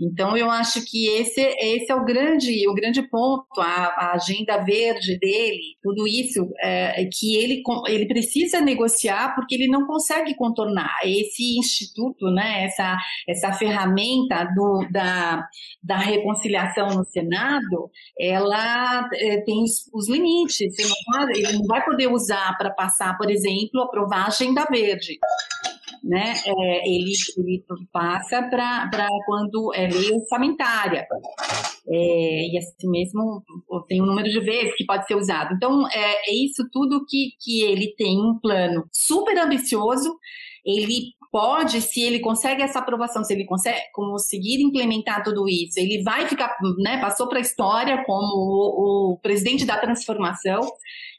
Então eu acho que esse, esse é o grande o grande ponto, a, a agenda verde dele, tudo isso é, é, que ele ele precisa negociar porque ele não consegue contornar esse instituto, né? Essa essa ferramenta do, da, da reconciliação no Senado, ela é, tem os, os limites. Ele não, ele não vai poder usar para passar, por exemplo, aprovar a agenda verde né, é, ele, ele passa para quando é lei orçamentária. É, e assim mesmo tem um número de vezes que pode ser usado. Então, é, é isso tudo que, que ele tem um plano super ambicioso, ele pode, se ele consegue essa aprovação, se ele consegue conseguir implementar tudo isso, ele vai ficar, né, passou para a história como o, o, presidente da transformação,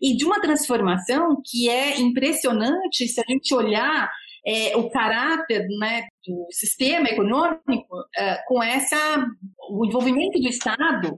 e de uma transformação que é impressionante se a gente olhar é, o caráter né, do sistema econômico é, com essa o envolvimento do Estado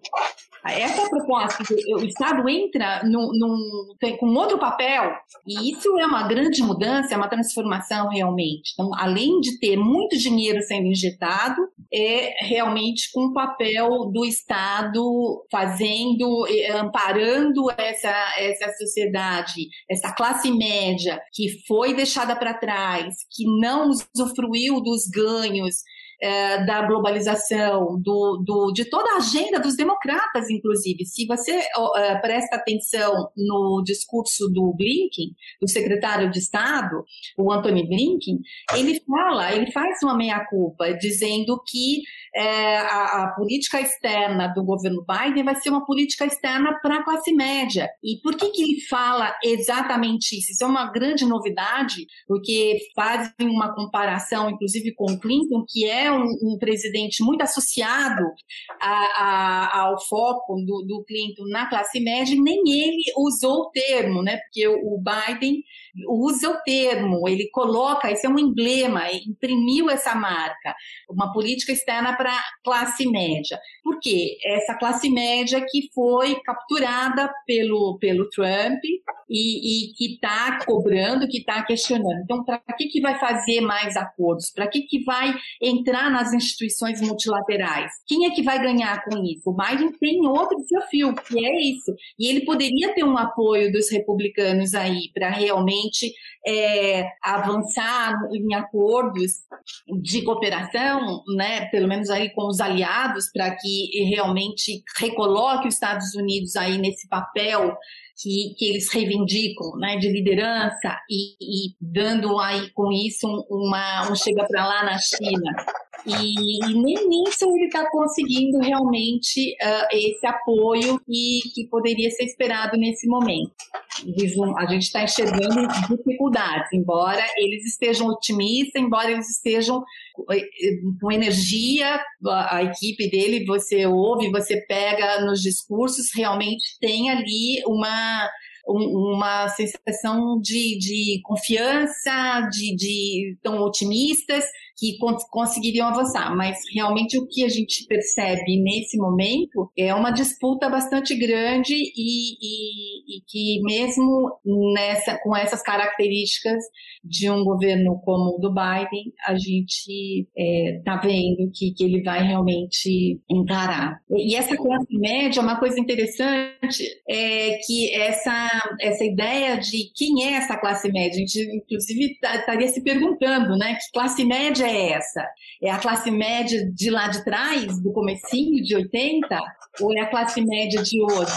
essa proposta o Estado entra num, num, com outro papel e isso é uma grande mudança é uma transformação realmente. Então além de ter muito dinheiro sendo injetado é realmente com o papel do Estado fazendo amparando essa essa sociedade essa classe média que foi deixada para trás que não usufruiu dos ganhos é, da globalização, do, do, de toda a agenda dos democratas, inclusive. Se você é, presta atenção no discurso do Blinken, do secretário de Estado, o Anthony Blinken, ele fala, ele faz uma meia-culpa, dizendo que é, a, a, política externa do governo Biden vai ser uma política externa para a classe média. E por que, que ele fala exatamente isso? Isso é uma grande novidade, porque fazem uma comparação, inclusive, com o Clinton, que é um, um presidente muito associado a, a, ao foco do, do, Clinton na classe média, nem ele usou o termo, né? Porque o Biden usa o termo, ele coloca, esse é um emblema, imprimiu essa marca, uma política externa para classe média. Por quê? Essa classe média que foi capturada pelo, pelo Trump e, e que está cobrando, que está questionando. Então, para que, que vai fazer mais acordos? Para que, que vai entrar nas instituições multilaterais? Quem é que vai ganhar com isso? O Biden tem outro desafio, que é isso. E ele poderia ter um apoio dos republicanos aí para realmente é, avançar em acordos de cooperação, né, pelo menos aí com os aliados, para que realmente recoloque os Estados Unidos aí nesse papel que, que eles reivindicam, né, de liderança e, e dando aí com isso uma um chega para lá na China. E, e nem nisso ele está conseguindo realmente uh, esse apoio que, que poderia ser esperado nesse momento. a gente está enxergando dificuldades, embora eles estejam otimistas, embora eles estejam eh, com energia, a, a equipe dele, você ouve, você pega nos discursos, realmente tem ali uma uma sensação de, de confiança, de, de tão otimistas que conseguiriam avançar. Mas realmente o que a gente percebe nesse momento é uma disputa bastante grande e, e, e que mesmo nessa, com essas características de um governo como o do Biden, a gente está é, tá vendo que, que ele vai realmente encarar. E essa classe média, uma coisa interessante é que essa, essa ideia de quem é essa classe média, a gente inclusive tá, estaria se perguntando, né, que classe média é essa? É a classe média de lá de trás, do comecinho de 80, ou é a classe média de hoje?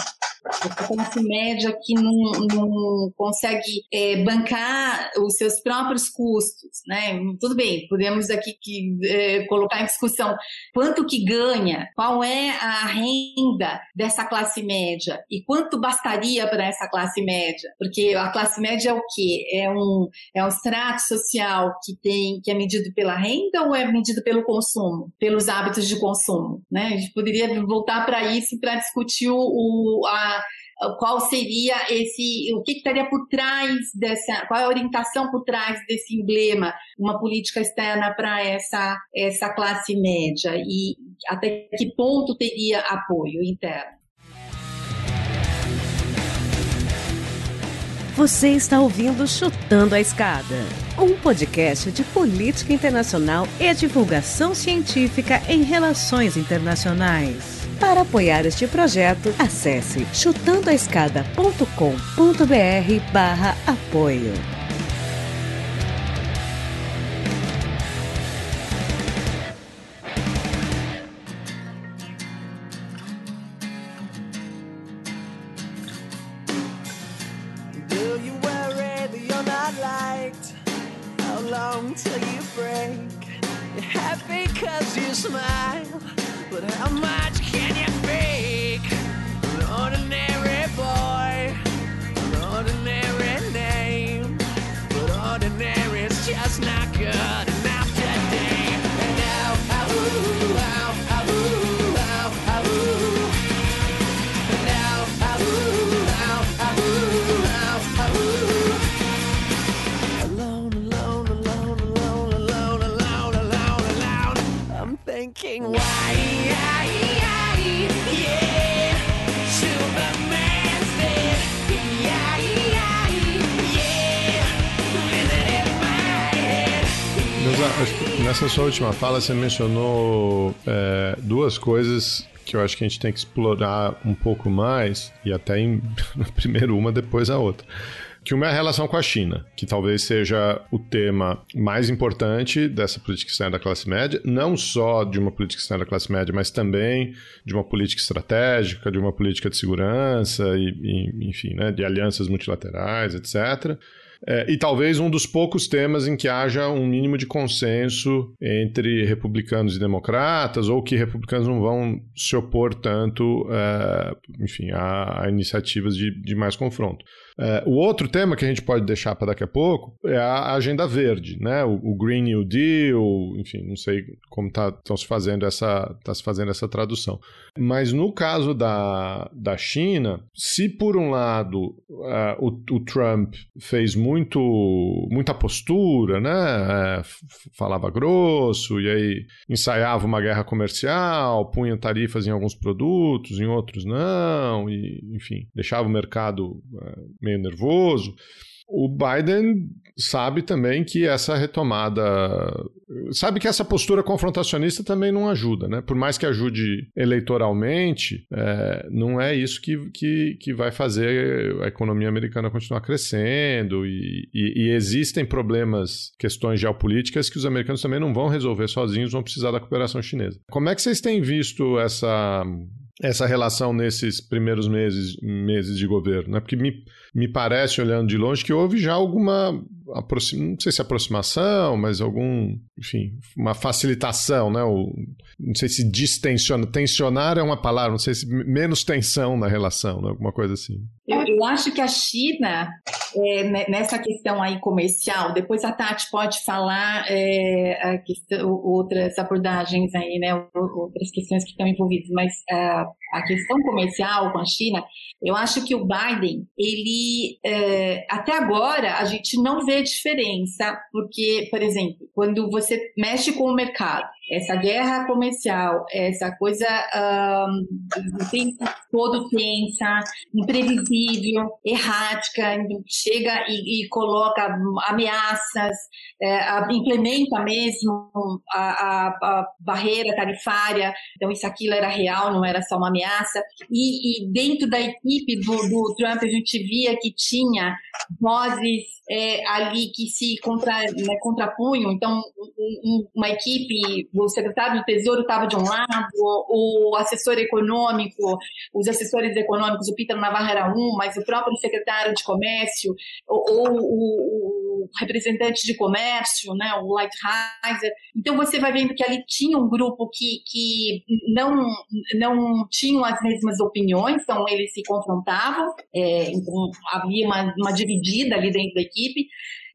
Essa classe média que não, não consegue é, bancar os seus próprios custos, né? Tudo bem, podemos aqui que, é, colocar em discussão quanto que ganha, qual é a renda dessa classe média e quanto bastaria para essa classe média, porque a classe média é o quê? É um, é um extrato social que tem que é medido pela renda ou é medido pelo consumo, pelos hábitos de consumo, né? A gente poderia voltar para isso para discutir o a, qual seria esse, o que, estaria por trás dessa, qual é a orientação por trás desse emblema, uma política externa para essa, essa classe média e até que ponto teria apoio interno. Você está ouvindo Chutando a Escada, um podcast de política internacional e divulgação científica em relações internacionais. Para apoiar este projeto, acesse chutandoaescada.com.br barra apoio. till you break. You're happy cause you smile, but how much nessa sua última fala, você mencionou é, duas coisas que eu acho que a gente tem que explorar um pouco mais, e até em, primeiro uma, depois a outra que uma é a relação com a China, que talvez seja o tema mais importante dessa política externa da classe média, não só de uma política externa da classe média, mas também de uma política estratégica, de uma política de segurança e, e enfim, né, de alianças multilaterais, etc. É, e talvez um dos poucos temas em que haja um mínimo de consenso entre republicanos e democratas, ou que republicanos não vão se opor tanto, é, enfim, a, a iniciativas de, de mais confronto. É, o outro tema que a gente pode deixar para daqui a pouco é a agenda verde, né? O, o Green New Deal, enfim, não sei como estão tá, se fazendo essa tá se fazendo essa tradução. Mas no caso da, da China, se por um lado uh, o, o, Trump fez muito muita postura, né? É, falava grosso e aí ensaiava uma guerra comercial, punha tarifas em alguns produtos, em outros não, e enfim, deixava o mercado uh, meio nervoso. O Biden sabe também que essa retomada. Sabe que essa postura confrontacionista também não ajuda, né? Por mais que ajude eleitoralmente, é, não é isso que, que, que vai fazer a economia americana continuar crescendo. E, e, e existem problemas, questões geopolíticas que os americanos também não vão resolver sozinhos, vão precisar da cooperação chinesa. Como é que vocês têm visto essa, essa relação nesses primeiros meses, meses de governo, né? Porque me, me parece, olhando de longe, que houve já alguma, não sei se aproximação, mas algum, enfim, uma facilitação, né? Não sei se distensiona, tensionar é uma palavra, não sei se menos tensão na relação, né? alguma coisa assim. Eu, eu acho que a China, é, nessa questão aí comercial, depois a Tati pode falar é, questão, outras abordagens aí, né, outras questões que estão envolvidas, mas uh, a questão comercial com a China, eu acho que o Biden, ele, é, até agora, a gente não vê diferença, porque, por exemplo, quando você mexe com o mercado, essa guerra comercial, essa coisa um, o tempo todo tensa, imprevisível, errática, chega e, e coloca ameaças, é, implementa mesmo a, a, a, barreira tarifária, então isso aquilo era real, não era só uma ameaça, e, e dentro da equipe do, do Trump a gente via que tinha vozes é, ali que se contra, né, contrapunham, então um, uma equipe o secretário do Tesouro estava de um lado, o assessor econômico, os assessores econômicos, o Peter Navarro era um, mas o próprio secretário de Comércio, ou, ou o, o, representante de comércio, né, o Lighthizer. Então você vai vendo que ali tinha um grupo que, que não, não tinham as mesmas opiniões, então eles se confrontavam, é, então havia uma, uma dividida ali dentro da equipe,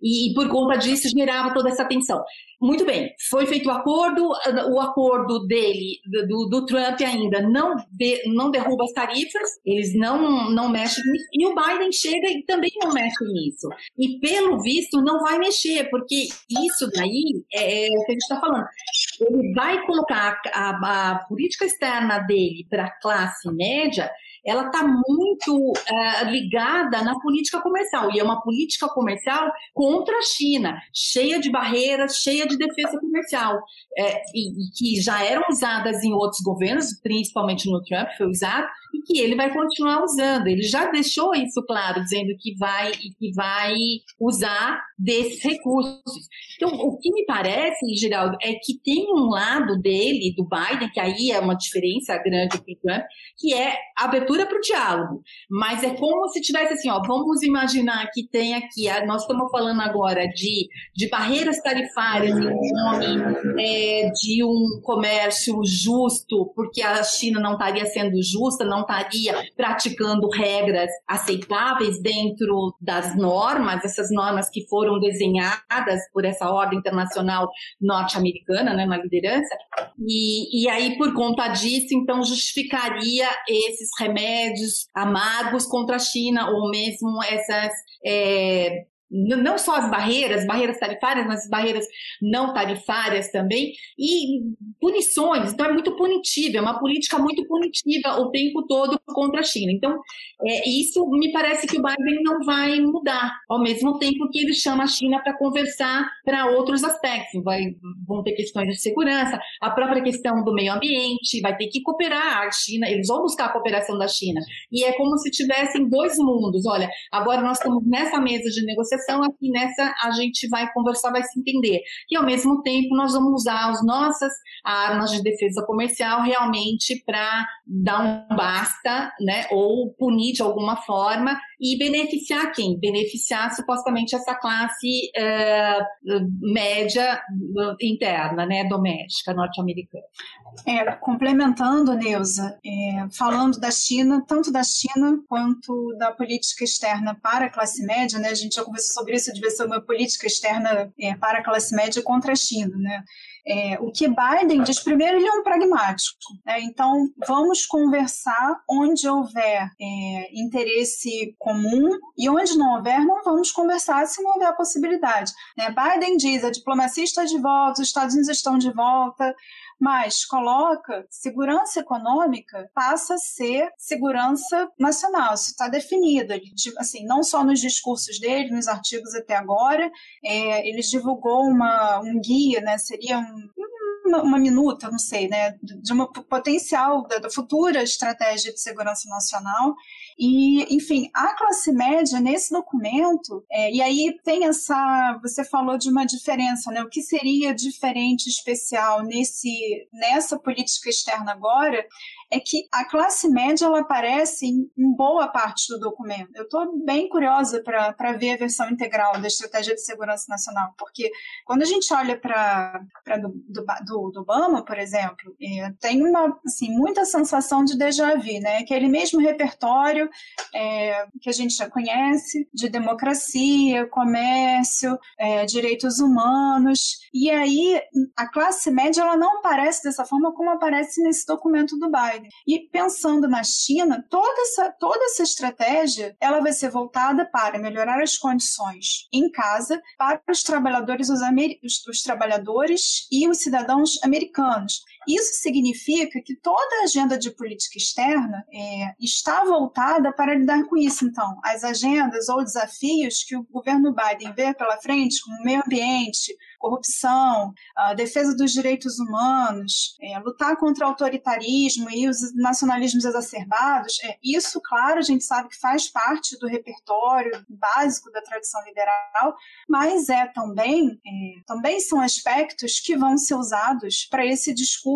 e, e por conta disso gerava toda essa tensão. Muito bem, foi feito o acordo, o acordo dele, do, do Trump ainda, não, de, não derruba as tarifas, eles não, não mexem nisso, e o Biden chega e também não mexe nisso. E pelo visto não vai mexer, porque isso daí é, é o que a gente está falando. Ele vai colocar a, a, política externa dele para a classe média ela está muito uh, ligada na política comercial, e é uma política comercial contra a China, cheia de barreiras, cheia de defesa comercial, é, e, e, que já eram usadas em outros governos, principalmente no Trump, foi usado, e que ele vai continuar usando. Ele já deixou isso claro, dizendo que vai que vai usar desses recursos. Então, o que me parece, Geraldo, é que tem um lado dele, do Biden, que aí é uma diferença grande para o Trump, que é a abertura para o diálogo. Mas é como se tivesse assim, ó, vamos imaginar que tem aqui, nós estamos falando agora de, de barreiras tarifárias em nome é, de um comércio justo, porque a China não estaria sendo justa, não estaria praticando regras aceitáveis dentro das normas, essas normas que foram desenhadas por essa ordem internacional norte-americana, né, na liderança, e, e aí por conta disso, então justificaria esses remédios amargos contra a China ou mesmo essas é, não só as barreiras, barreiras tarifárias, mas as barreiras não tarifárias também, e punições. Então, é muito punitiva, é uma política muito punitiva o tempo todo contra a China. Então, é, isso me parece que o Biden não vai mudar, ao mesmo tempo que ele chama a China para conversar para outros aspectos. Vai, vão ter questões de segurança, a própria questão do meio ambiente, vai ter que cooperar a China, eles vão buscar a cooperação da China. E é como se tivessem dois mundos. Olha, agora nós estamos nessa mesa de negociação negociação, aqui nessa a gente vai conversar, vai se entender. E ao mesmo tempo nós vamos usar as nossas armas de defesa comercial realmente para dar um basta, né, ou punir de alguma forma e beneficiar quem? Beneficiar supostamente essa classe uh, média interna, né, doméstica norte-americana. É, complementando, Neuza, é, falando da China, tanto da China quanto da política externa para a classe média, né, a gente já conversou sobre isso, devia ser uma política externa é, para a classe média contra a China, né, é, o que Biden diz, primeiro, ele é um pragmático. Né? Então, vamos conversar onde houver é, interesse comum e onde não houver, não vamos conversar se não houver possibilidade. Né? Biden diz, a diplomacia está de volta, os Estados Unidos estão de volta, mas coloca segurança econômica passa a ser segurança nacional. Isso está definido. Ele, assim, não só nos discursos dele, nos artigos até agora, é, ele divulgou uma, um guia, né? Seria um, uma, uma, minuta, não sei, né, de uma potencial da, da, futura estratégia de segurança nacional. E, enfim, a classe média nesse documento, é, e aí tem essa, você falou de uma diferença, né, o que seria diferente, especial nesse, nessa política externa agora, é que a classe média ela aparece em, boa parte do documento. Eu estou bem curiosa para ver a versão integral da Estratégia de Segurança Nacional, porque quando a gente olha para do, do, do, do Obama, por exemplo, é, tem uma assim, muita sensação de déjà vu, né? aquele mesmo repertório é, que a gente já conhece de democracia, comércio, é, direitos humanos, e aí a classe média ela não aparece dessa forma como aparece nesse documento do Biden. E pensando na China, toda essa, toda essa estratégia ela vai ser voltada para melhorar as condições em casa para os trabalhadores, os, os trabalhadores e os cidadãos americanos. Isso significa que toda a agenda de política externa é, está voltada para lidar com isso. Então, as agendas ou desafios que o governo Biden vê pela frente, como meio ambiente, corrupção, defesa dos direitos humanos, é, lutar contra o autoritarismo e os nacionalismos exacerbados, é, isso, claro, a gente sabe que faz parte do repertório básico da tradição liberal, mas é também, é, também são aspectos que vão ser usados para esse discurso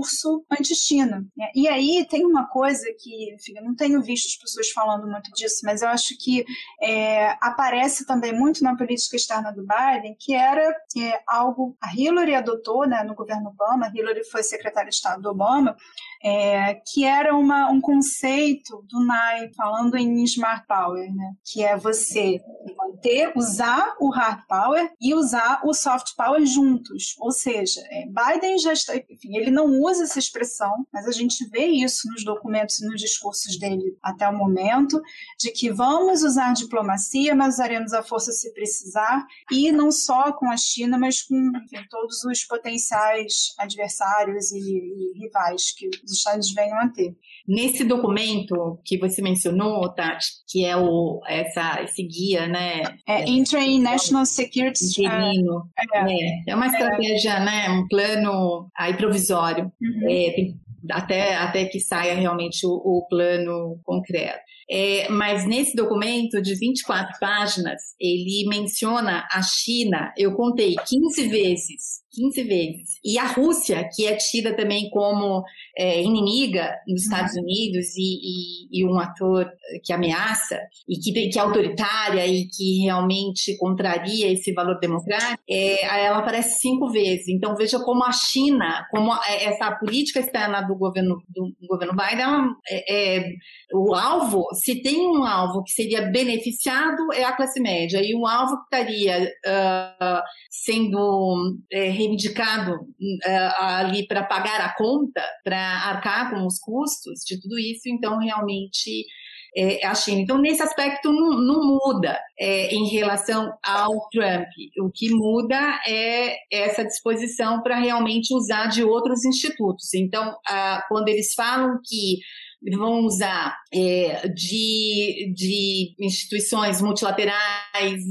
anti-China. É, e aí tem uma coisa que, enfim, eu não tenho visto as pessoas falando muito disso, mas eu acho que é, aparece também muito na política externa do Biden, que era é, algo a Hillary adotou né, no governo Obama, Hillary foi secretária de Estado do Obama, é, que era uma, um conceito do NAI, falando em Smart Power, né, que é você manter, usar o Hard Power e usar o Soft Power juntos. Ou seja, é, Biden já está, enfim, ele não usa essa expressão, mas a gente vê isso nos documentos e nos discursos dele até o momento, de que vamos usar diplomacia, mas usaremos a força se precisar, e não só com a China, mas com enfim, todos os potenciais adversários e, e rivais que os Estados venham a ter. Nesse documento que você mencionou, Tati, que é o, essa, esse guia, né? É, International Security Interino. É, é, é uma estratégia, é. né? Um plano aí provisório. Uhum. É, até, até que saia realmente o, o plano concreto. É, mas nesse documento de 24 páginas, ele menciona a China, eu contei 15 vezes 15 vezes. E a Rússia, que é tida também como é, inimiga nos Estados uhum. Unidos e, e, e, um ator que ameaça e que, que é autoritária e que realmente contraria esse valor democrático, é, ela aparece cinco vezes. Então veja como a China, como essa política externa do governo do governo Biden, é, é, o alvo, se tem um alvo que seria beneficiado é a classe média e um alvo que estaria uh, sendo é, reivindicado uh, ali para pagar a conta, para arcar com os custos de tudo isso, então realmente é, a China. Então, nesse aspecto, não, não muda é, em relação ao Trump. O que muda é essa disposição para realmente usar de outros institutos. Então, ah, quando eles falam que vão usar é, de, de instituições multilaterais,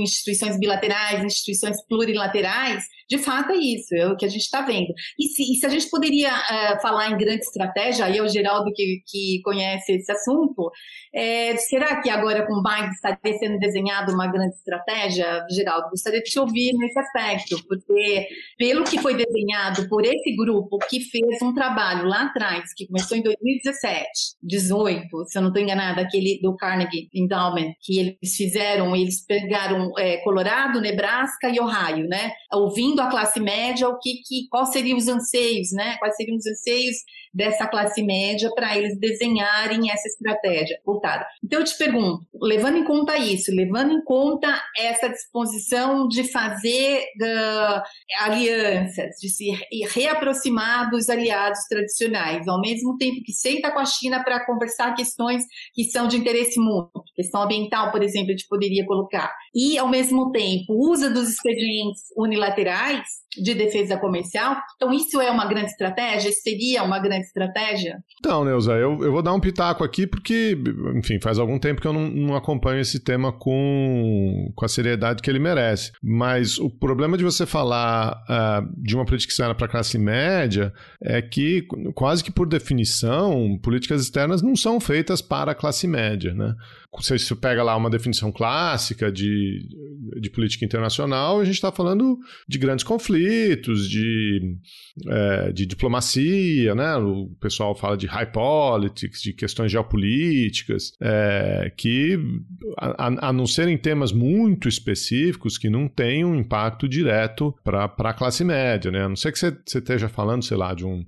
instituições bilaterais, instituições plurilaterais, de fato é isso, é o que a gente está vendo. E se, e se, a gente poderia uh, falar em grande estratégia, aí é o Geraldo que, que conhece esse assunto, é, será que agora com o Biden estaria sendo desenhada uma grande estratégia, Geraldo? Gostaria de te ouvir nesse aspecto, porque pelo que foi desenhado por esse grupo que fez um trabalho lá atrás, que começou em 2017, 18, se eu não estou enganada, aquele do Carnegie Endowment, que eles fizeram, eles pegaram é, Colorado, Nebraska e Ohio, né? Ouvindo a classe média, o que, que quais seriam os anseios, né? Quais seriam os anseios dessa classe média para eles desenharem essa estratégia voltada. Então eu te pergunto, levando em conta isso, levando em conta essa disposição de fazer uh, alianças, de se reaproximar dos aliados tradicionais, ao mesmo tempo que senta com a China para conversar questões que são de interesse mútuo, questão ambiental, por exemplo, a gente poderia colocar, e ao mesmo tempo usa dos expedientes unilaterais de defesa comercial. Então, isso é uma grande estratégia? Seria uma grande estratégia? Então, Neuza, eu, eu vou dar um pitaco aqui porque, enfim, faz algum tempo que eu não, não acompanho esse tema com, com a seriedade que ele merece. Mas o problema de você falar uh, de uma política externa para a classe média é que, quase que por definição, políticas externas não são feitas para a classe média, né? Se você pega lá uma definição clássica de, de política internacional, a gente está falando de grandes conflitos, de, é, de diplomacia, né? O pessoal fala de high politics, de questões geopolíticas, é, que, a, a, não serem temas muito específicos, que não têm um impacto direto para a classe média, né? A não ser que você, você esteja falando, sei lá, de um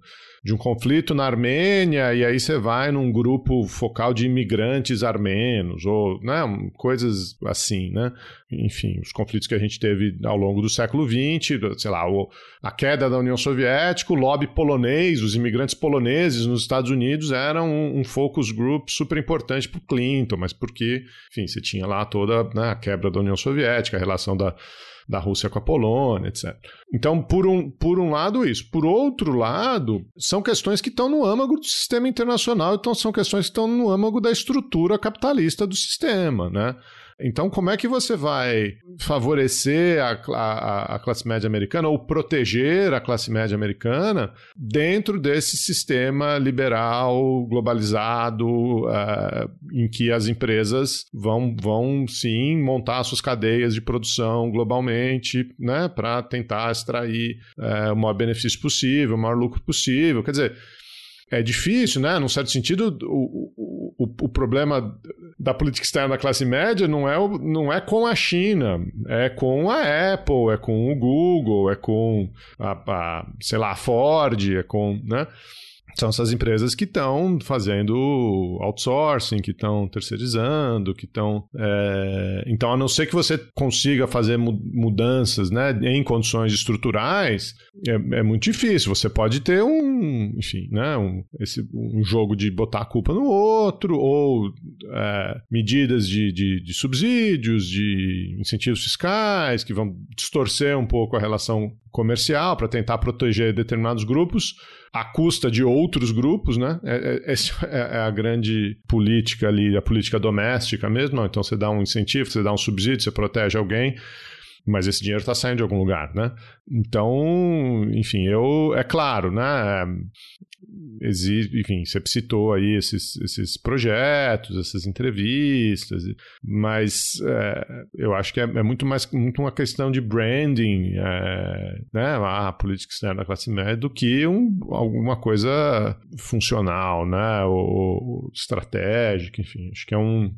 de um conflito na Armênia e aí você vai num grupo focal de imigrantes armenos ou né, coisas assim, né? enfim, os conflitos que a gente teve ao longo do século XX, sei lá, a queda da União Soviética, o lobby polonês, os imigrantes poloneses nos Estados Unidos eram um, um focus group super importante para o Clinton, mas porque, enfim, você tinha lá toda né, a quebra da União Soviética, a relação da da Rússia com a Polônia, etc. Então, por um, por um lado, isso. Por outro lado, são questões que estão no âmago do sistema internacional, então são questões que estão no âmago da estrutura capitalista do sistema, né? Então, como é que você vai favorecer a, a, a, classe média americana ou proteger a classe média americana dentro desse sistema liberal, globalizado, uh, em que as empresas vão, vão sim montar suas cadeias de produção globalmente, né, para tentar extrair uh, o maior benefício possível, o maior lucro possível? Quer dizer é difícil, né? Num certo sentido, o, o problema da política externa da classe média não é, não é com a China, é com a Apple, é com o Google, é com a, a sei lá, a Ford, é com, né? São essas empresas que estão fazendo outsourcing, que estão terceirizando, que estão. É... Então, a não ser que você consiga fazer mudanças né, em condições estruturais, é, é muito difícil. Você pode ter um, enfim, né, um, esse, um jogo de botar a culpa no outro, ou é, medidas de, de, de subsídios, de incentivos fiscais, que vão distorcer um pouco a relação comercial para tentar proteger determinados grupos à custa de outros grupos, né? É, é, essa é, é a grande política ali, a política doméstica mesmo. Então você dá um incentivo, você dá um subsídio, você protege alguém mas esse dinheiro está saindo de algum lugar, né? Então, enfim, eu é claro, né? Existe, enfim, você citou aí esses, esses projetos, essas entrevistas, mas é, eu acho que é, é, muito mais muito uma questão de branding, é, né? A política externa da classe média do que um, alguma coisa funcional, né? Ou, ou estratégica, enfim, acho que é um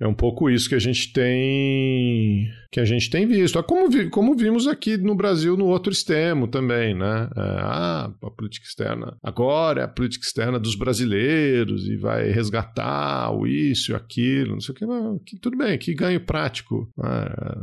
é um pouco isso que a gente tem que a gente tem visto. É como, vi, como vimos aqui no Brasil no outro extremo também, né? É, ah, a política externa agora é a política externa dos brasileiros e vai resgatar o isso aquilo, não sei o que, mas que tudo bem, que ganho prático né?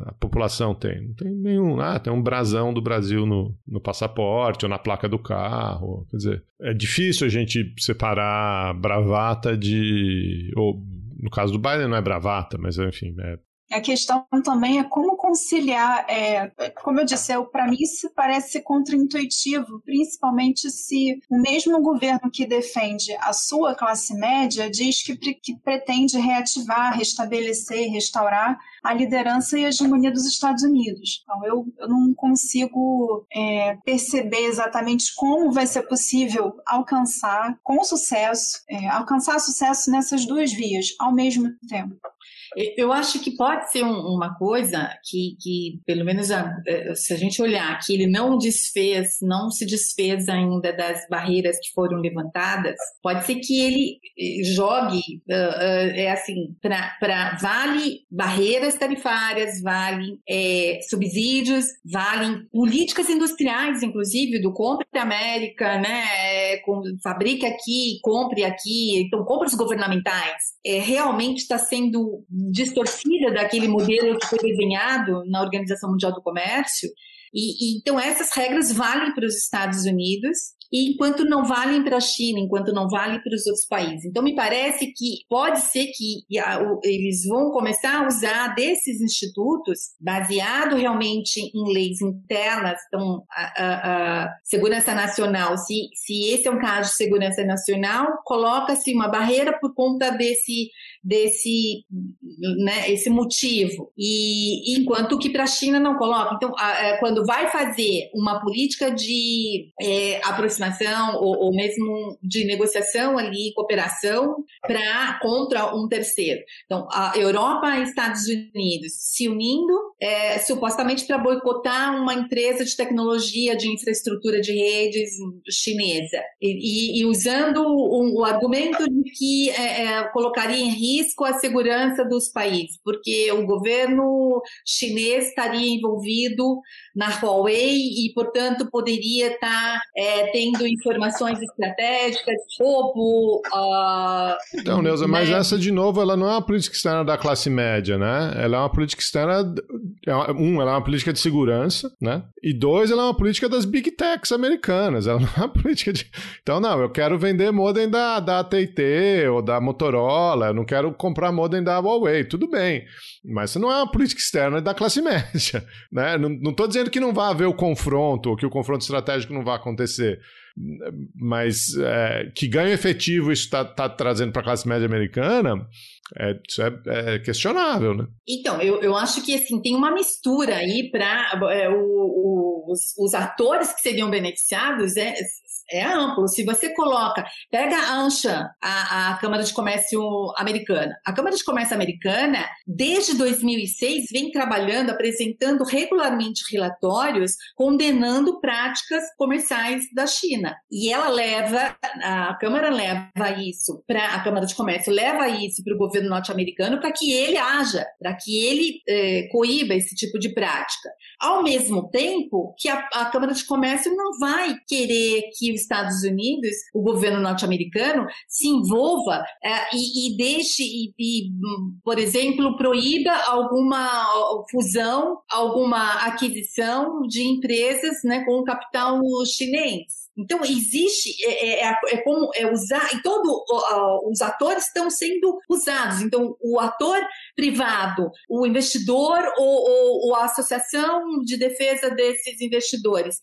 a população tem. Não tem nenhum, ah, tem um brasão do Brasil no, no passaporte ou na placa do carro. Quer dizer, é difícil a gente separar bravata de. Ou, no caso do Biden não é bravata, mas enfim, é a questão também é como conciliar, é, como eu disse, para mim isso parece contraintuitivo, principalmente se o mesmo governo que defende a sua classe média diz que, que pretende reativar, restabelecer, restaurar a liderança e a hegemonia dos Estados Unidos. Então eu, eu não consigo é, perceber exatamente como vai ser possível alcançar com sucesso, é, alcançar sucesso nessas duas vias ao mesmo tempo. Eu acho que pode ser um, uma coisa que, que pelo menos, a, eh, se a gente olhar que ele não desfez, não se desfez ainda das barreiras que foram levantadas, pode ser que ele eh, jogue, uh, uh, é assim, para vale barreiras tarifárias, vale é, subsídios, valem políticas industriais, inclusive, do compre América, né, é, com, aqui, compre aqui, então compras governamentais, é, realmente está sendo distorcida daquele modelo que foi desenhado na Organização Mundial do Comércio. E, e então essas regras valem para os Estados Unidos e enquanto não valem para a China, enquanto não valem para os outros países. Então, me parece que pode ser que eles vão começar a usar desses institutos, baseado realmente em leis internas, então, a, a, a segurança nacional, se, se esse é um caso de segurança nacional, coloca-se uma barreira por conta desse desse né, esse motivo. E enquanto que para a China não coloca. Então a, a, é, quando vai fazer uma política de é, aproximação ou, ou, mesmo de negociação ali cooperação para contra um terceiro. Então a Europa e Estados Unidos se unindo é, supostamente para boicotar uma empresa de tecnologia de infraestrutura de redes chinesa. E, e, usando o, o, argumento de que é, é, colocaria em risco a segurança dos países, porque o governo chinês estaria envolvido na Huawei e, portanto, poderia estar tá, é, tendo informações estratégicas, roubo. Uh, então, Neuza, né? mas essa, de novo, ela não é uma política externa da classe média, né? Ela é uma política externa. É um, ela é uma política de segurança, né? E dois, ela é uma política das big techs americanas. Ela não é uma política de. Então, não, eu quero vender modem da, da AT&T ou da Motorola, eu não quero comprar modem da Huawei. Tudo bem. Mas isso não é uma política externa da classe média, né? Não, não tô dizendo que não vai haver o confronto, ou que o confronto estratégico não vai acontecer. Mas é, que ganho efetivo isso está tá trazendo para a classe média americana, é, isso é, é, questionável, né? Então, eu, eu acho que assim, tem uma mistura aí para é, os, os atores que seriam beneficiados é, é amplo. Se você coloca, pega a ANCHA, a, a Câmara de Comércio Americana. A Câmara de Comércio Americana, desde 2006, vem trabalhando, apresentando regularmente relatórios condenando práticas comerciais da China. E ela leva, a Câmara leva isso para a Câmara de Comércio leva isso para o governo norte-americano para que ele haja, para que ele eh, coíba esse tipo de prática. Ao mesmo tempo que a, a Câmara de Comércio não vai querer que os Estados Unidos, o governo norte-americano, se envolva é, e, e, deixe, e, e, por exemplo, proíba alguma fusão, alguma aquisição de empresas né, com capital chinês. Então, existe, é, é, é, como é usar, e todos uh, os atores estão sendo usados. Então, o ator privado, o investidor ou, ou, ou a associação de defesa desses investidores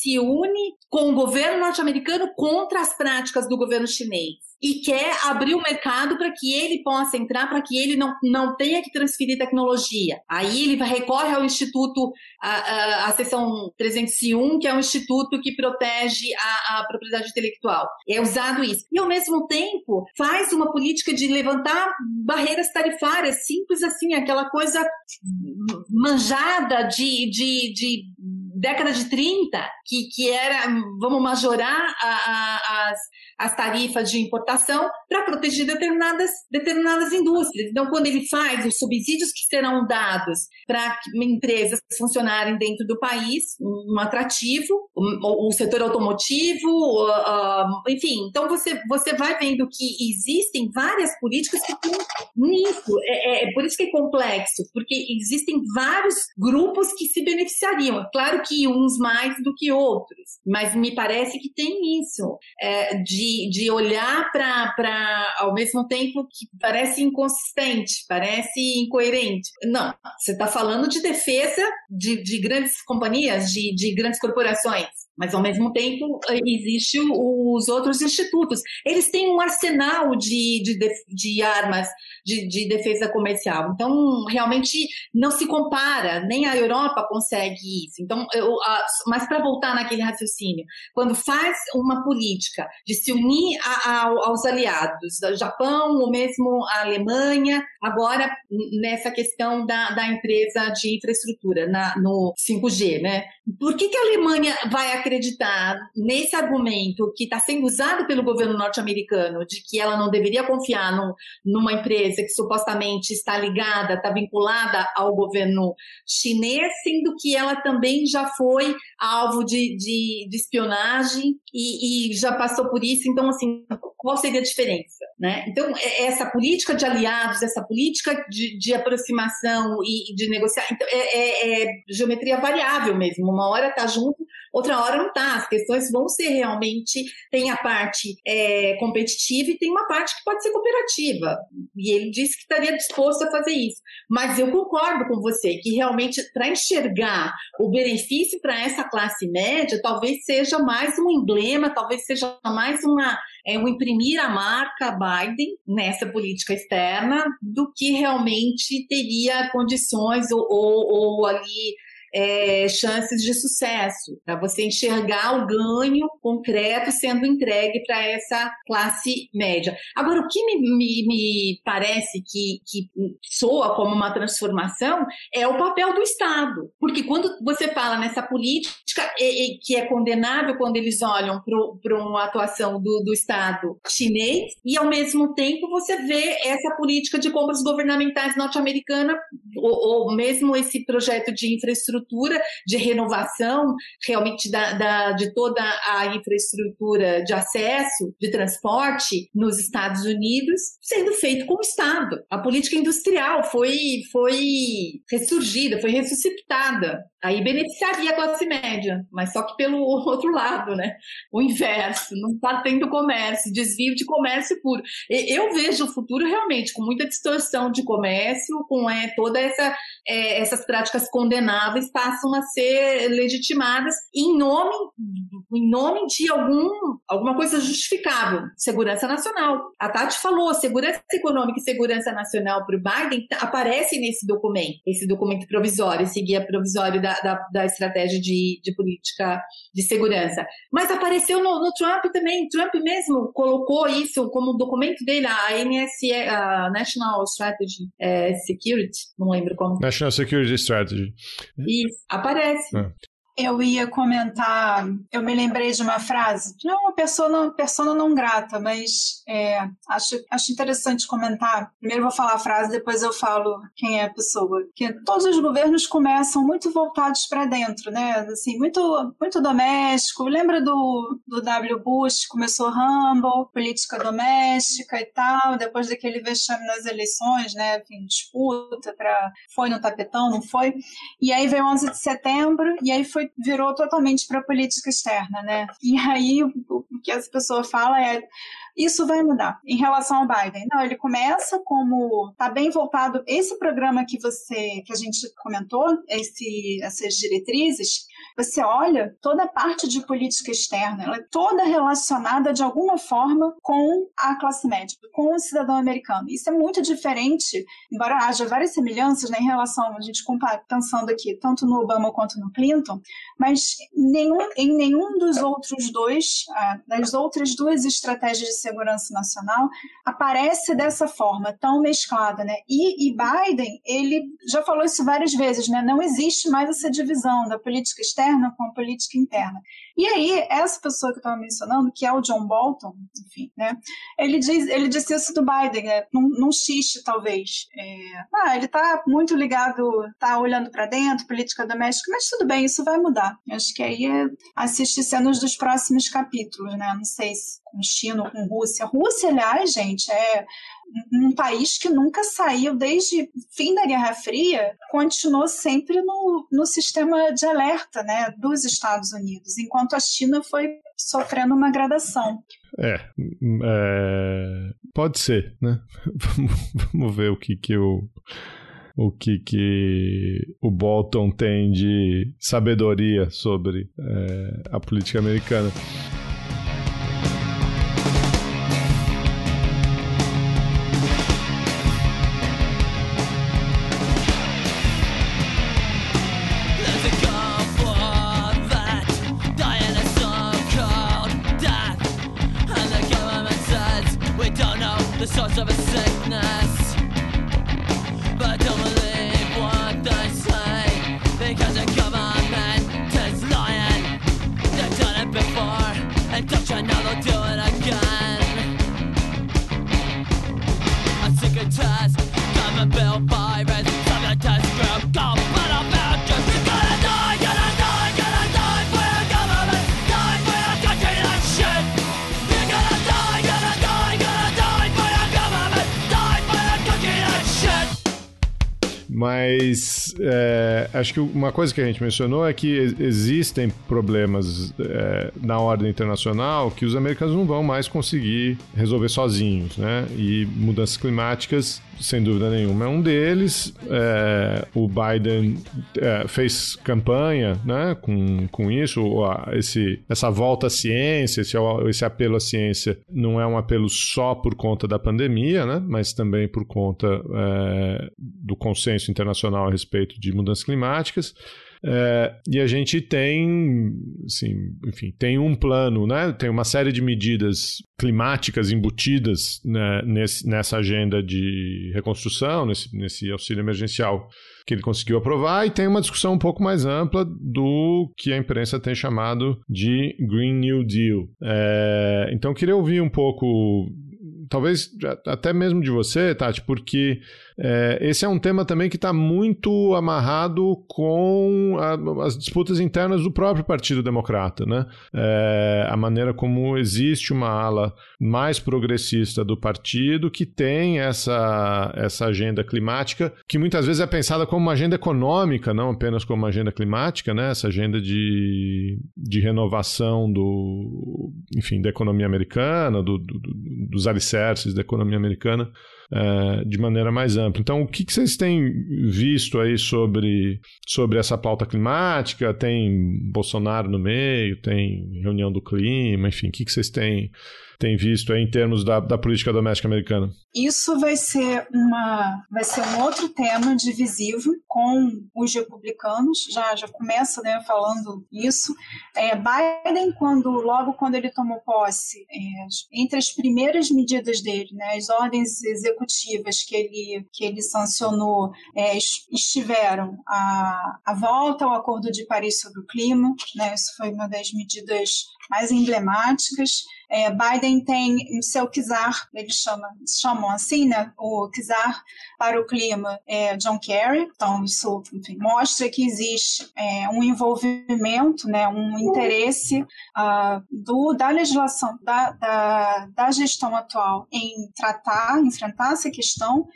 se une com o governo norte-americano contra as práticas do governo chinês e quer abrir o mercado para que ele possa entrar, para que ele não, não tenha que transferir tecnologia. Aí ele recorre ao Instituto, a, a, a seção 301, que é um instituto que protege a, a propriedade intelectual. É usado isso. E, ao mesmo tempo, faz uma política de levantar barreiras tarifárias, simples assim, aquela coisa manjada de, de, de década de 30, que, que era, vamos majorar a, a, as, as tarifas de importação para proteger determinadas, determinadas indústrias. Então, quando ele faz os subsídios que serão dados para empresas funcionarem dentro do país, um atrativo, o, setor automotivo, uh, uh, enfim, então você, você vai vendo que existem várias políticas que estão nisso. É, é, é por isso que é complexo, porque existem vários grupos que se beneficiariam. Claro que uns mais do que outros, mas me parece que tem isso, é, de de, olhar para, ao mesmo tempo que parece inconsistente, parece incoerente. Não, você está falando de defesa de, de grandes companhias, de, de grandes corporações. Mas, ao mesmo tempo, existem os outros institutos. Eles têm um arsenal de, de, de armas de, de, defesa comercial. Então, realmente, não se compara. Nem a Europa consegue isso. Então, eu, mas para voltar naquele raciocínio, quando faz uma política de se unir a, a, aos aliados, Japão, ou mesmo a Alemanha, agora nessa questão da, da empresa de infraestrutura, na, no 5G, né? Por que, que a Alemanha vai acreditar nesse argumento que está sendo usado pelo governo norte-americano de que ela não deveria confiar numa empresa que supostamente está ligada, está vinculada ao governo chinês, sendo que ela também já foi alvo de, de, de espionagem e, e já passou por isso? Então, assim, qual seria a diferença? Né? Então, é, essa política de aliados, essa política de, de aproximação e de negociar, então, é, é, é geometria variável mesmo. Uma hora está junto, outra hora não está. As questões vão ser realmente. Tem a parte é, competitiva e tem uma parte que pode ser cooperativa. E ele disse que estaria disposto a fazer isso. Mas eu concordo com você que realmente, para enxergar o benefício para essa classe média, talvez seja mais um emblema, talvez seja mais uma é o imprimir a marca Biden nessa política externa do que realmente teria condições ou, ou, ou ali é, chances de sucesso, para você enxergar o ganho concreto sendo entregue para essa classe média. Agora, o que me, me, me parece que, que soa como uma transformação é o papel do Estado, porque quando você fala nessa política e, e, que é condenável quando eles olham para uma atuação do, do Estado chinês, e ao mesmo tempo você vê essa política de compras governamentais norte-americana, ou, ou, mesmo esse projeto de infraestrutura, de renovação realmente da, da, de toda a infraestrutura de acesso, de transporte nos Estados Unidos, sendo feito com o Estado. A política industrial foi, foi ressurgida, foi ressuscitada. Aí beneficiaria a classe média, mas só que pelo outro lado, né? O inverso, não está tendo comércio, desvio de comércio puro. Eu vejo o futuro realmente com muita distorção de comércio, com é, toda essa é, essas práticas condenáveis passam a ser legitimadas em nome em nome de algum alguma coisa justificável, segurança nacional. A Tati falou, segurança econômica e segurança nacional para o Biden aparece nesse documento, esse documento provisório, esse guia provisório da, da, da estratégia de, de política de segurança. Mas apareceu no, no Trump também. Trump mesmo colocou isso como documento dele, a NSE, a National Strategy é, Security, não lembro como. National Security Strategy. Isso, aparece. É. Eu ia comentar, eu me lembrei de uma frase, não é uma persona, persona não grata, mas é, acho, acho interessante comentar. Primeiro vou falar a frase, depois eu falo quem é a pessoa. Que todos os governos começam muito voltados para dentro, né? Assim, muito, muito doméstico. Lembra do, do W. Bush, começou Humble, política doméstica e tal, depois daquele vexame nas eleições, né? Enfim, disputa para foi no tapetão, não foi? E aí veio 11 de setembro, e aí foi virou totalmente para a política externa, né? E aí o, que essa pessoa fala é isso vai mudar em relação ao Biden. Não, ele começa como tá bem voltado esse programa que você que a gente comentou, esse, essas diretrizes, você olha toda a parte de política externa, ela é toda relacionada de alguma forma com a classe média, com o cidadão americano. Isso é muito diferente, embora haja várias semelhanças né, em relação, a gente pensando aqui, tanto no Obama quanto no Clinton, mas nenhum, em nenhum dos outros dois, ah, das outras duas estratégias de segurança nacional, aparece dessa forma tão mesclada, né? E, e Biden, ele já falou isso várias vezes, né? Não existe mais essa divisão da política externa com a política interna. E aí, essa pessoa que eu estava mencionando, que é o John Bolton, enfim, né? Ele, diz, ele disse isso do Biden, né, num, num xiste, talvez. É, ah, ele está muito ligado, está olhando para dentro, política doméstica, mas tudo bem, isso vai mudar. Acho que aí é assistir cenas dos próximos capítulos, né? Não sei se com China ou com Rússia. Rússia, aliás, gente, é um país que nunca saiu desde fim da Guerra Fria, continuou sempre no, no sistema de alerta né, dos Estados Unidos, enquanto a China foi sofrendo uma gradação. É, é pode ser, né? Vamos ver o que que o o que, que o Bolton tem de sabedoria sobre é, a política americana. at night. Mas é, acho que uma coisa que a gente mencionou é que existem problemas é, na ordem internacional que os americanos não vão mais conseguir resolver sozinhos, né? E mudanças climáticas sem dúvida nenhuma, é um deles. É, o Biden é, fez campanha né, com, com isso, esse, essa volta à ciência, esse, esse apelo à ciência não é um apelo só por conta da pandemia, né, mas também por conta é, do consenso internacional a respeito de mudanças climáticas. É, e a gente tem, assim, enfim, tem um plano, né? Tem uma série de medidas climáticas embutidas né, nesse, nessa agenda de reconstrução, nesse, nesse auxílio emergencial que ele conseguiu aprovar, e tem uma discussão um pouco mais ampla do que a imprensa tem chamado de Green New Deal. É, então, queria ouvir um pouco talvez até mesmo de você, Tati, porque é, esse é um tema também que está muito amarrado com a, as disputas internas do próprio Partido Democrata, né? É, a maneira como existe uma ala mais progressista do partido que tem essa, essa agenda climática, que muitas vezes é pensada como uma agenda econômica, não apenas como uma agenda climática, né? Essa agenda de, de renovação do, enfim, da economia americana, do, do, dos alicerces da economia americana uh, de maneira mais ampla. Então, o que, que, vocês têm visto aí sobre, sobre essa pauta climática? Tem Bolsonaro no meio, tem reunião do clima, enfim, o que, que vocês têm tem visto em termos da, da política doméstica americana? Isso vai ser uma vai ser um outro tema divisivo com os republicanos. Já já começa né, falando isso. É, Biden quando logo quando ele tomou posse, é, entre as primeiras medidas dele, né, as ordens executivas que ele que ele sancionou é, estiveram a, a volta ao Acordo de Paris sobre o clima. Né, isso foi uma das medidas mais emblemáticas. É, Biden tem o seu czar, eles chamam, chamam assim, né, o czar para o clima, é John Kerry. Então, isso enfim, mostra que existe é, um envolvimento, né, um interesse uh, do, da legislação, da, da, da, gestão atual em tratar, enfrentar essa questão.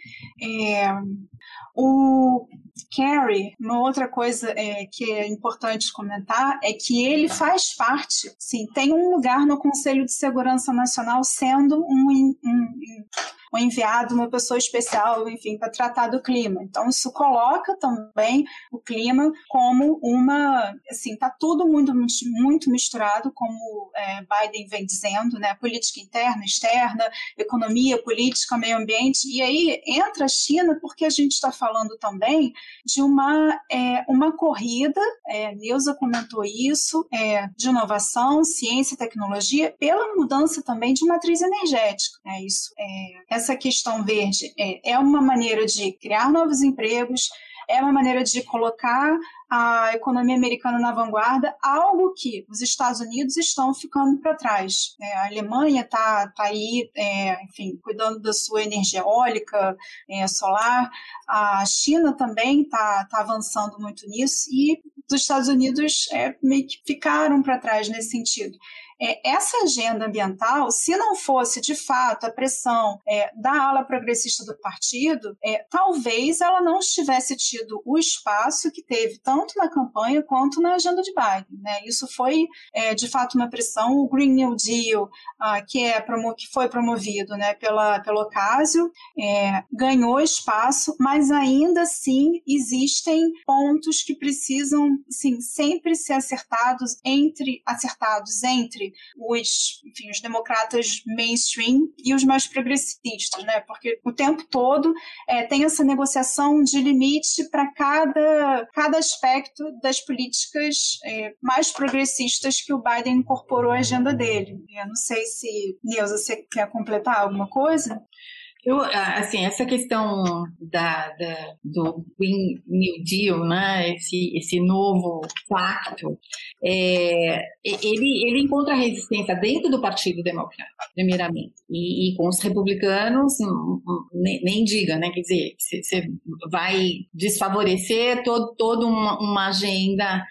É, o Kerry, uma outra coisa é, que é importante comentar é que ele faz parte, sim, tem um lugar no Conselho de Segurança Nacional sendo um, um, um enviado, uma pessoa especial, enfim, para tratar do clima. Então, isso coloca também o clima como uma, assim, está tudo muito, muito misturado, como é, Biden vem dizendo, né? Política interna, externa, economia, política, meio ambiente. E aí entra a China, porque a gente está falando também de uma, é, uma corrida, é, Neuza comentou isso, é, de inovação, ciência e tecnologia, pela mudança também de matriz energética. É isso. É, essa questão verde é, é uma maneira de criar novos empregos, é uma maneira de colocar a economia americana na vanguarda, algo que os Estados Unidos estão ficando para trás. É, a Alemanha está tá aí, é, enfim, cuidando da sua energia eólica, é, solar. A China também está tá avançando muito nisso e os Estados Unidos é, meio que ficaram para trás nesse sentido é, essa agenda ambiental, se não fosse de fato a pressão é, da ala progressista do partido, é, talvez ela não tivesse tido o espaço que teve tanto na campanha quanto na agenda de Biden. Né? Isso foi é, de fato uma pressão. O Green New Deal, ah, que, é que foi promovido né, pela, pelo Ocasio, é, ganhou espaço, mas ainda assim existem pontos que precisam sempre ser acertados entre acertados entre entre os, enfim, os democratas mainstream e os mais progressistas, né? Porque o tempo todo é, tem essa negociação de limite para cada, cada aspecto das políticas é, mais progressistas que o Biden incorporou à agenda dele. Eu não sei se, Neuza, você quer completar alguma coisa? Eu, assim, essa questão da, da, do Green New Deal, né, esse, esse novo pacto, é, ele, ele encontra resistência dentro do Partido Democrata, primeiramente, e, e com os republicanos, hum, hum, nem, nem diga, né, quer dizer, você vai desfavorecer todo, toda uma, uma agenda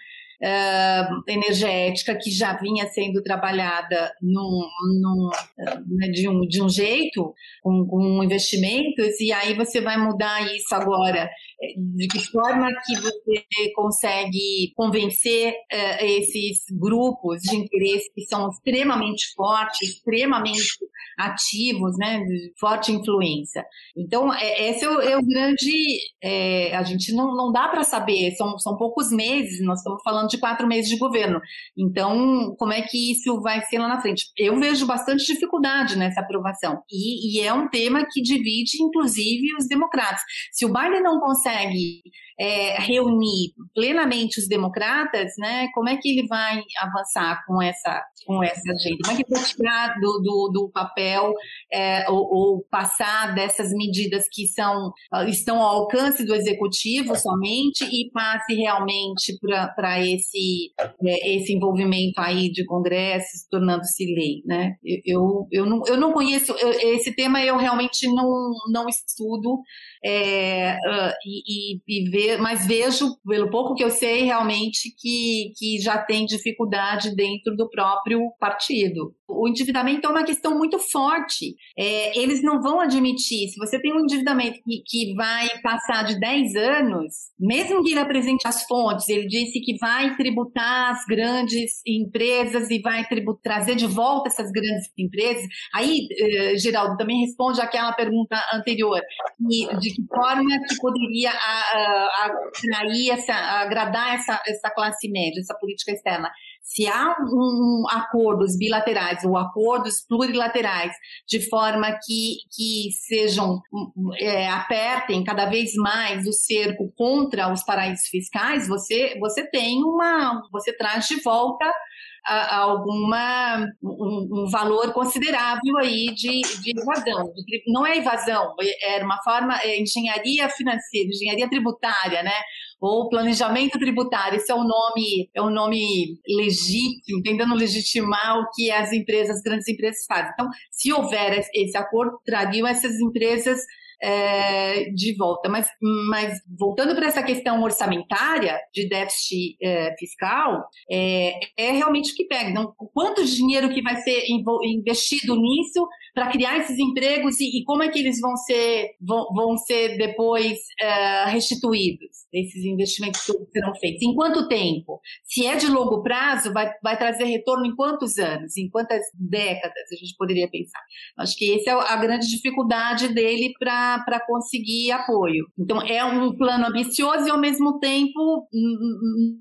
uh, energética que já vinha sendo trabalhada num, num, né, de, um, de um jeito, com, com investimentos, e aí você vai mudar isso agora. De que forma que você consegue convencer uh, esses grupos de interesse que são extremamente fortes, extremamente ativos, né, de forte influência. Então, é, esse é o, é o grande. É, a gente não, não dá para saber, são, são poucos meses, nós estamos falando de quatro meses de governo. Então, como é que isso vai ser lá na frente? Eu vejo bastante dificuldade nessa aprovação. E, e é um tema que divide, inclusive, os democratas. Se o Biden não consegue é, reunir plenamente os democratas, né, como é que ele vai avançar com essa, com essa agenda? Como é que vai tirar do, do, do papel é, ou, ou, passar dessas medidas que são, estão ao alcance do executivo somente e passe realmente para esse, é, esse envolvimento aí de congressos, tornando-se lei, né? Eu, eu, não, eu não conheço, eu, esse tema eu realmente não, não estudo, é, uh, e, e, ver, mas vejo, pelo pouco que eu sei, realmente que, que já tem dificuldade dentro do próprio partido. O endividamento é uma questão muito forte. É, eles não vão admitir, se você tem um endividamento que, que vai passar de 10 anos, mesmo que ele apresente as fontes, ele disse que vai tributar as grandes empresas e vai trazer de volta essas grandes empresas. Aí, eh, Geraldo, também responde àquela pergunta anterior, de que forma que poderia atrair, essa, agradar essa, essa classe média, essa política externa. Se há um, acordos bilaterais ou acordos plurilaterais de forma que, que sejam é, apertem cada vez mais o cerco contra os paraísos fiscais, você, você tem uma você traz de volta a, alguma um, um, valor considerável aí de, de evasão. Não é evasão, é, era uma forma, é engenharia financeira, engenharia tributária, né? Ou planejamento tributário, esse é o nome, é o nome legítimo, tentando legitimar o que as empresas, as grandes empresas fazem. Então, se houver esse acordo, trariam essas empresas é, de volta. Mas, mas voltando para essa questão orçamentária de déficit é, fiscal, é, é, realmente o que pega. Então, quanto dinheiro que vai ser investido nisso para criar esses empregos e, e, como é que eles vão ser, vão, vão ser depois é, restituídos, esses investimentos que serão feitos? Em quanto tempo? Se é de longo prazo, vai, vai trazer retorno em quantos anos? Em quantas décadas a gente poderia pensar? Acho que essa é a grande dificuldade dele para conseguir apoio. Então, é um plano ambicioso e, ao mesmo tempo,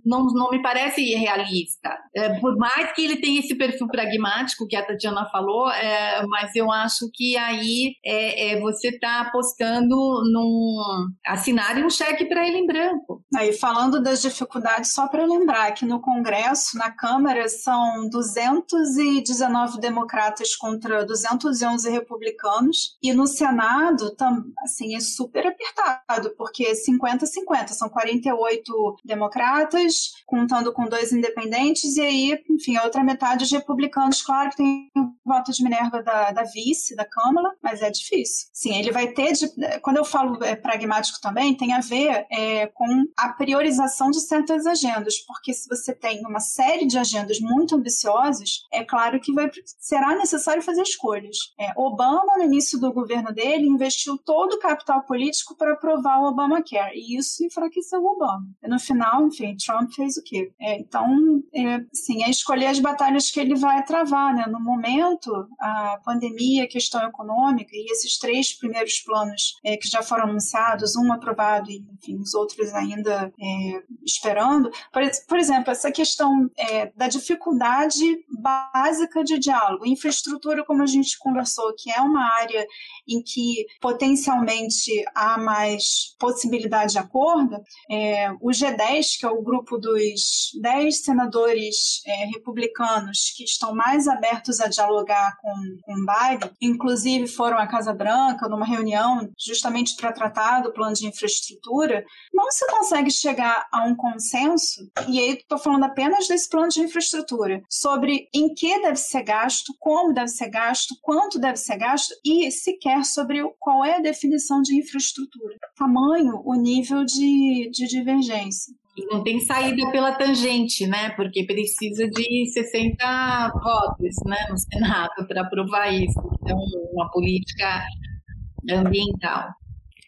não, não me parece irrealista. É, por mais que ele tenha esse perfil pragmático que a Tatiana falou, é, mas eu acho que aí é, é você está apostando num assinar um cheque para ele em branco. Aí falando das dificuldades, só para lembrar que no Congresso, na Câmara, são 219 democratas contra 211 republicanos e no Senado, tam, assim, é super apertado, porque 50-50, são 48 democratas, contando com dois independentes, e aí, enfim, a outra metade de republicanos, claro que tem o voto de Minerva da, da vice da Câmara, mas é difícil. Sim, ele vai ter. De, quando eu falo é, pragmático também, tem a ver é, com a priorização de certas agendas, porque se você tem uma série de agendas muito ambiciosas, é claro que vai, será necessário fazer escolhas. É, Obama, no início do governo dele, investiu todo o capital político para aprovar o Obamacare, e isso enfraqueceu o Obama. E no final, enfim, Trump fez o quê? É, então, é, sim, é escolher as batalhas que ele vai travar. Né? No momento, a pandemia pandemia, questão econômica, e esses três primeiros planos é, que já foram anunciados, um aprovado e, enfim, os outros ainda é, esperando. Por, por, exemplo, essa questão é, da dificuldade básica de diálogo, infraestrutura, como a gente conversou, que é uma área em que potencialmente há mais possibilidade de acordo, é, o G10, que é o grupo dos 10 senadores é, republicanos que estão mais abertos a dialogar com, Biden, Biden, inclusive foram à Casa Branca numa reunião justamente para tratar do plano de infraestrutura, não se consegue chegar a um consenso, e aí estou falando apenas desse plano de infraestrutura, sobre em que deve ser gasto, como deve ser gasto, quanto deve ser gasto e sequer sobre qual é a definição de infraestrutura, tamanho, o nível de, de divergência. E não tem saída pela tangente, né? Porque precisa de 60 votos né, no Senado para aprovar isso. Então, uma política ambiental.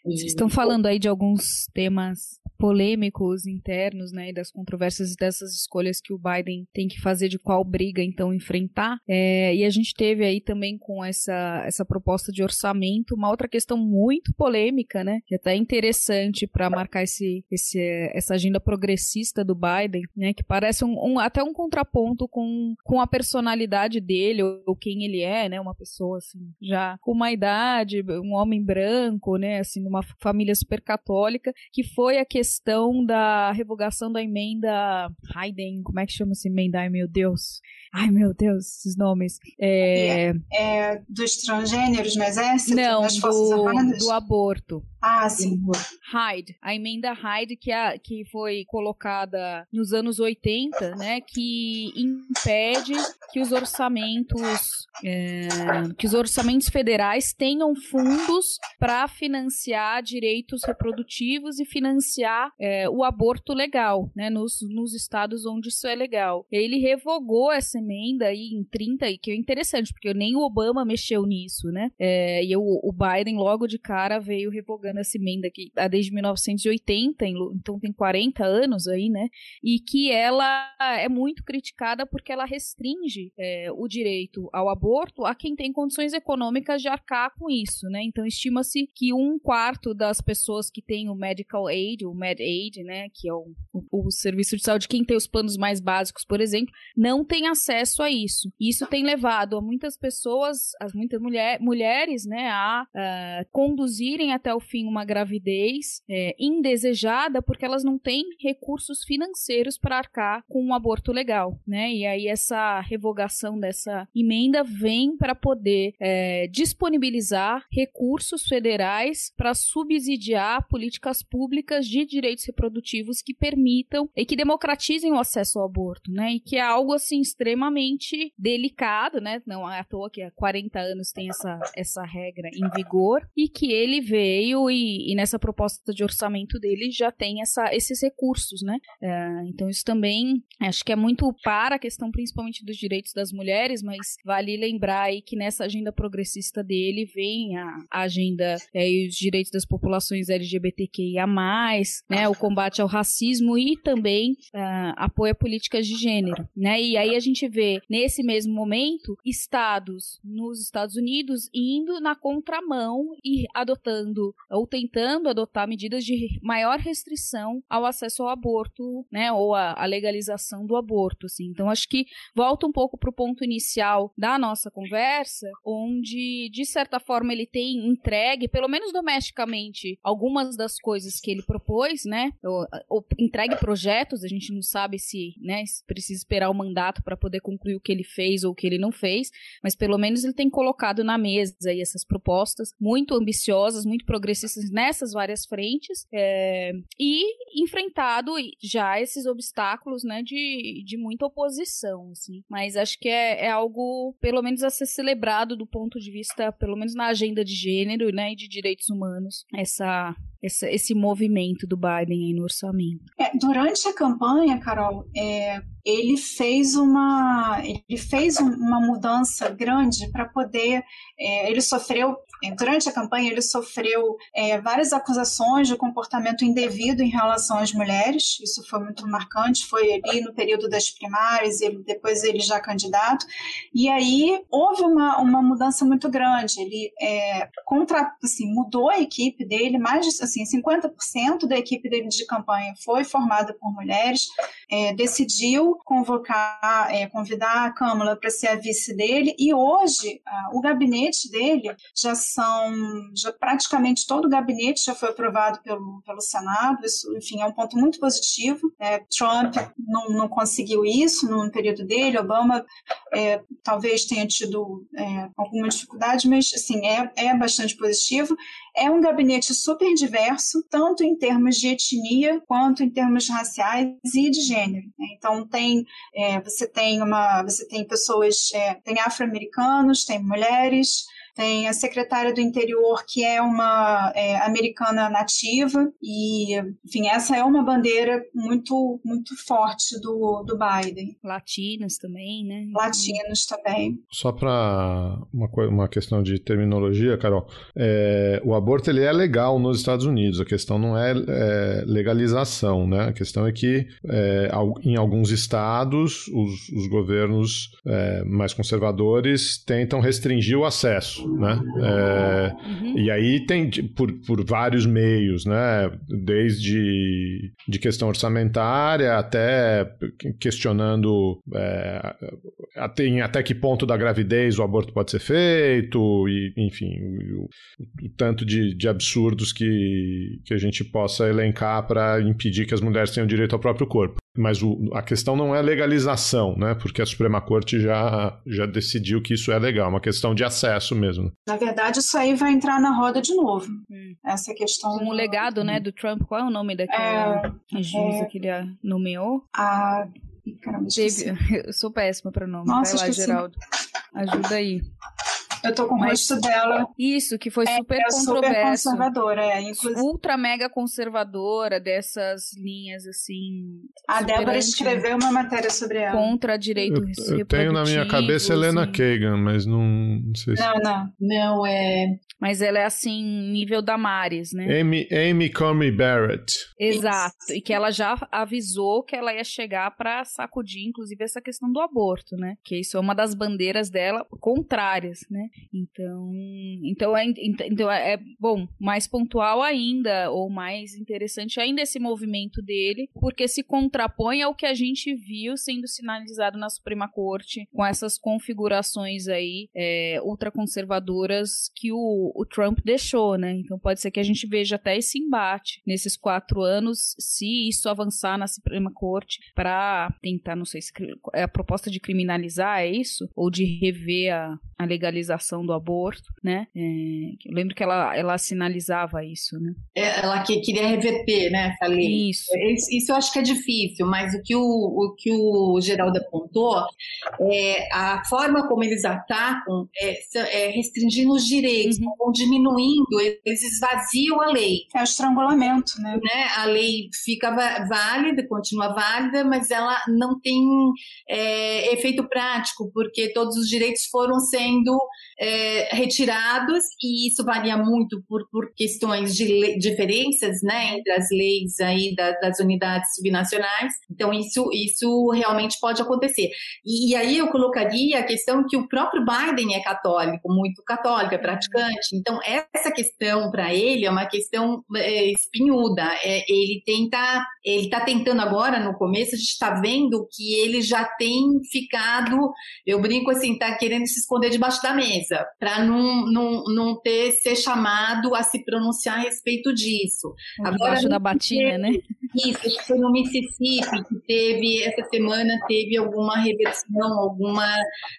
Vocês estão falando aí de alguns temas polêmicos internos, né, e das controvérsias dessas escolhas que o Biden tem que fazer de qual briga então enfrentar. É, e a gente teve aí também com essa, essa proposta de orçamento uma outra questão muito polêmica, né, que é até interessante para marcar esse, esse, essa agenda progressista do Biden, né, que parece um, um, até um contraponto com, com a personalidade dele ou, ou quem ele é, né, uma pessoa assim já com uma idade, um homem branco, né, assim, numa família super católica, que foi a questão questão da revogação da emenda Hayden, como é que chama essa emenda? Ai, meu Deus. Ai, meu Deus, esses nomes. É, é, é dos transgêneros no exército? Não, Forças do, Armadas? do aborto. Ah, sim. Hyde, a emenda Hyde que, a, que foi colocada nos anos 80, né, que impede que os orçamentos é, que os orçamentos federais tenham fundos para financiar direitos reprodutivos e financiar é, o aborto legal, né, nos, nos estados onde isso é legal. Ele revogou essa emenda aí em 30, e que é interessante, porque nem o Obama mexeu nisso, né, é, e o, o Biden logo de cara veio revogando essa emenda que tá desde 1980, então tem 40 anos aí, né? E que ela é muito criticada porque ela restringe é, o direito ao aborto a quem tem condições econômicas de arcar com isso, né? Então estima-se que um quarto das pessoas que têm o medical aid, o med aid, né, que é o, o, o serviço de saúde, quem tem os planos mais básicos, por exemplo, não tem acesso a isso. Isso tem levado a muitas pessoas, as muitas mulher, mulheres, né, a uh, conduzirem até o fim uma gravidez é, indesejada porque elas não têm recursos financeiros para arcar com um aborto legal, né? E aí essa revogação dessa emenda vem para poder é, disponibilizar recursos federais para subsidiar políticas públicas de direitos reprodutivos que permitam e que democratizem o acesso ao aborto, né? E que é algo assim extremamente delicado, né? Não é à toa que há 40 anos tem essa, essa regra em vigor e que ele veio e e, nessa proposta de orçamento dele já tem essa, esses recursos, né? É, então isso também acho que é muito para a questão principalmente dos direitos das mulheres, mas vale lembrar aí que nessa agenda progressista dele vem a, a agenda é, e os direitos das populações LGBTQIA+, né? O combate ao racismo e também uh, apoio a políticas de gênero, né? E aí a gente vê nesse mesmo momento estados nos Estados Unidos indo na contramão e adotando ou tentando adotar medidas de maior restrição ao acesso ao aborto, né, ou a legalização do aborto, assim. Então acho que volta um pouco para o ponto inicial da nossa conversa, onde de certa forma ele tem entregue, pelo menos domesticamente, algumas das coisas que ele propôs, né, ou, ou entregue projetos, a gente não sabe se, né, precisa esperar o mandato para poder concluir o que ele fez ou o que ele não fez, mas pelo menos ele tem colocado na mesa essas propostas muito ambiciosas, muito progressistas nessas várias frentes é, e enfrentado já esses obstáculos né, de, de muita oposição. Assim. Mas acho que é, é algo, pelo menos, a ser celebrado do ponto de vista, pelo menos na agenda de gênero né, e de direitos humanos, essa, esse movimento do Biden aí no orçamento. É, durante a campanha, Carol, é, ele fez uma ele fez uma mudança grande para poder é, ele sofreu é, durante a campanha ele sofreu é, várias acusações de comportamento indevido em relação às mulheres. Isso foi muito marcante foi ali no período das primárias ele depois ele já candidato. E aí houve uma, uma mudança muito grande. Ele é, contra assim mudou a equipe dele mais de assim 50% da equipe dele de campanha foi formada por mulheres é, convocar, é, convidar a Câmara para ser a vice dele, e hoje o gabinete dele já são, já praticamente todo o gabinete já foi aprovado pelo, pelo Senado, isso, enfim, é um ponto muito positivo. É, Trump não, não conseguiu isso no período dele, Obama é, talvez tenha tido é, alguma dificuldade, mas, assim, é, é bastante positivo. É um gabinete super diverso, tanto em termos de etnia quanto em termos raciais e de gênero. Né? Então tem é, você tem uma você tem pessoas é, tem afro-americanos, tem mulheres, tem a secretária do interior, que é uma é, americana nativa, e, enfim, essa é uma bandeira muito, muito forte do, do Biden. Latinos também, né? Latinos também. Só para uma, uma questão de terminologia, Carol, é, o aborto ele é legal nos Estados Unidos, a questão não é, é legalização, né? A questão é que é, em alguns estados os, os governos é, mais conservadores tentam restringir o acesso né? É, uhum. E aí tem por, por vários meios, né? Desde de questão orçamentária até questionando é, tem até que ponto da gravidez o aborto pode ser feito, e, enfim, o, o, o tanto de, de absurdos que, que a gente possa elencar para impedir que as mulheres tenham direito ao próprio corpo. Mas o, a questão não é legalização, né? Porque a Suprema Corte já, já decidiu que isso é legal, é uma questão de acesso mesmo. Na verdade, isso aí vai entrar na roda de novo. Hum. Essa questão. Como legado, né, do Trump, qual é o nome daquela é, juíza é, que ele nomeou? A. Caramba, Teve... Eu sou péssima para nome. Nossa, Vai lá, esqueci. Geraldo. Ajuda aí. Eu tô com o Mas, rosto dela. Isso, que foi é, super é controverso. Super conservadora, é. Inclusive... Ultra mega conservadora dessas linhas, assim. A Débora escreveu uma matéria sobre ela. Contra direitos Eu, eu tenho na minha cabeça Helena e... Kagan, mas não, não sei se. Não, não. Não, é. Mas ela é assim, nível da Maris, né? Amy, Amy Comey Barrett. Exato. Isso. E que ela já avisou que ela ia chegar para sacudir, inclusive, essa questão do aborto, né? Que isso é uma das bandeiras dela contrárias, né? Então, então, é, então é, é bom, mais pontual ainda, ou mais interessante ainda esse movimento dele, porque se contrapõe ao que a gente viu sendo sinalizado na Suprema Corte, com essas configurações aí é, ultraconservadoras que o, o Trump deixou, né? Então pode ser que a gente veja até esse embate nesses quatro anos, se isso avançar na Suprema Corte para tentar, não sei se é a proposta de criminalizar, é isso? Ou de rever a, a legalização do aborto, né? É, eu lembro que ela, ela sinalizava isso, né? É, ela que queria reverter, né, essa lei. Isso. isso. Isso eu acho que é difícil, mas o que o, o, que o Geraldo apontou é a forma como eles atacam é, é restringindo os direitos, uhum. ou diminuindo, eles esvaziam a lei. É o estrangulamento, né? né? A lei fica válida, continua válida, mas ela não tem é, efeito prático, porque todos os direitos foram sendo é, retirados, e isso varia muito por, por questões de diferenças né, entre as leis aí da, das unidades subnacionais. Então, isso, isso realmente pode acontecer. E, e, aí eu colocaria a questão que o próprio Biden é católico, muito católico, é praticante. Então, essa questão para ele é uma questão é, espinhuda. É, ele tenta, ele está tentando agora, no começo, a gente está vendo que ele já tem ficado, eu brinco assim, está querendo se esconder debaixo da mesa para não, não, não ter ser chamado a se pronunciar a respeito disso. Agora da batina, né? Isso, foi no Mississippi que teve essa semana teve alguma reversão, alguma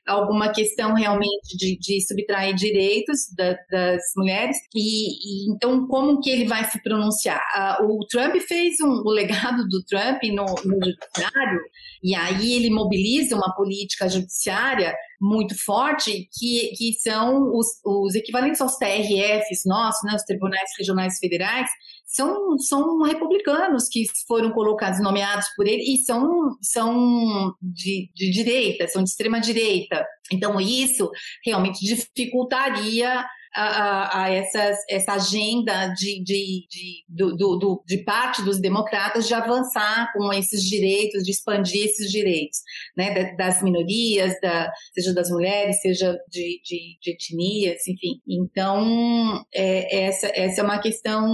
alguma questão realmente de, de subtrair direitos da, das mulheres e, e, então como que ele vai se pronunciar? O Trump fez um, o legado do Trump no, no judiciário e aí ele mobiliza uma política judiciária muito forte, que, que são os, os equivalentes aos TRFs nossos, né, os Tribunais Regionais Federais, são, são republicanos que foram colocados, nomeados por ele, e são, são de, de direita, são de extrema direita. Então, isso realmente dificultaria a, a essas, essa agenda de, de, de, do, do, de parte dos democratas de avançar com esses direitos, de expandir esses direitos, né, das minorias, da, seja das mulheres, seja de, de, de etnias, enfim. Então, é, essa, essa é uma questão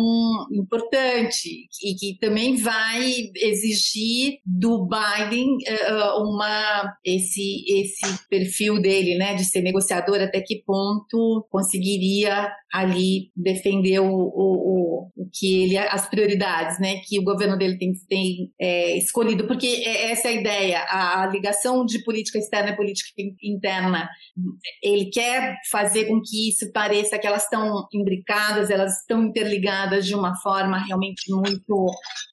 importante e que também vai exigir do Biden uh, uma, esse, esse perfil dele, né, de ser negociador, até que ponto conseguiria ali defender o, o, o, que ele, as prioridades, né, que o governo dele tem, tem é, escolhido, porque é essa é a ideia, a, a, ligação de política externa e política interna, ele quer fazer com que isso pareça que elas estão imbricadas, elas estão interligadas de uma forma realmente muito,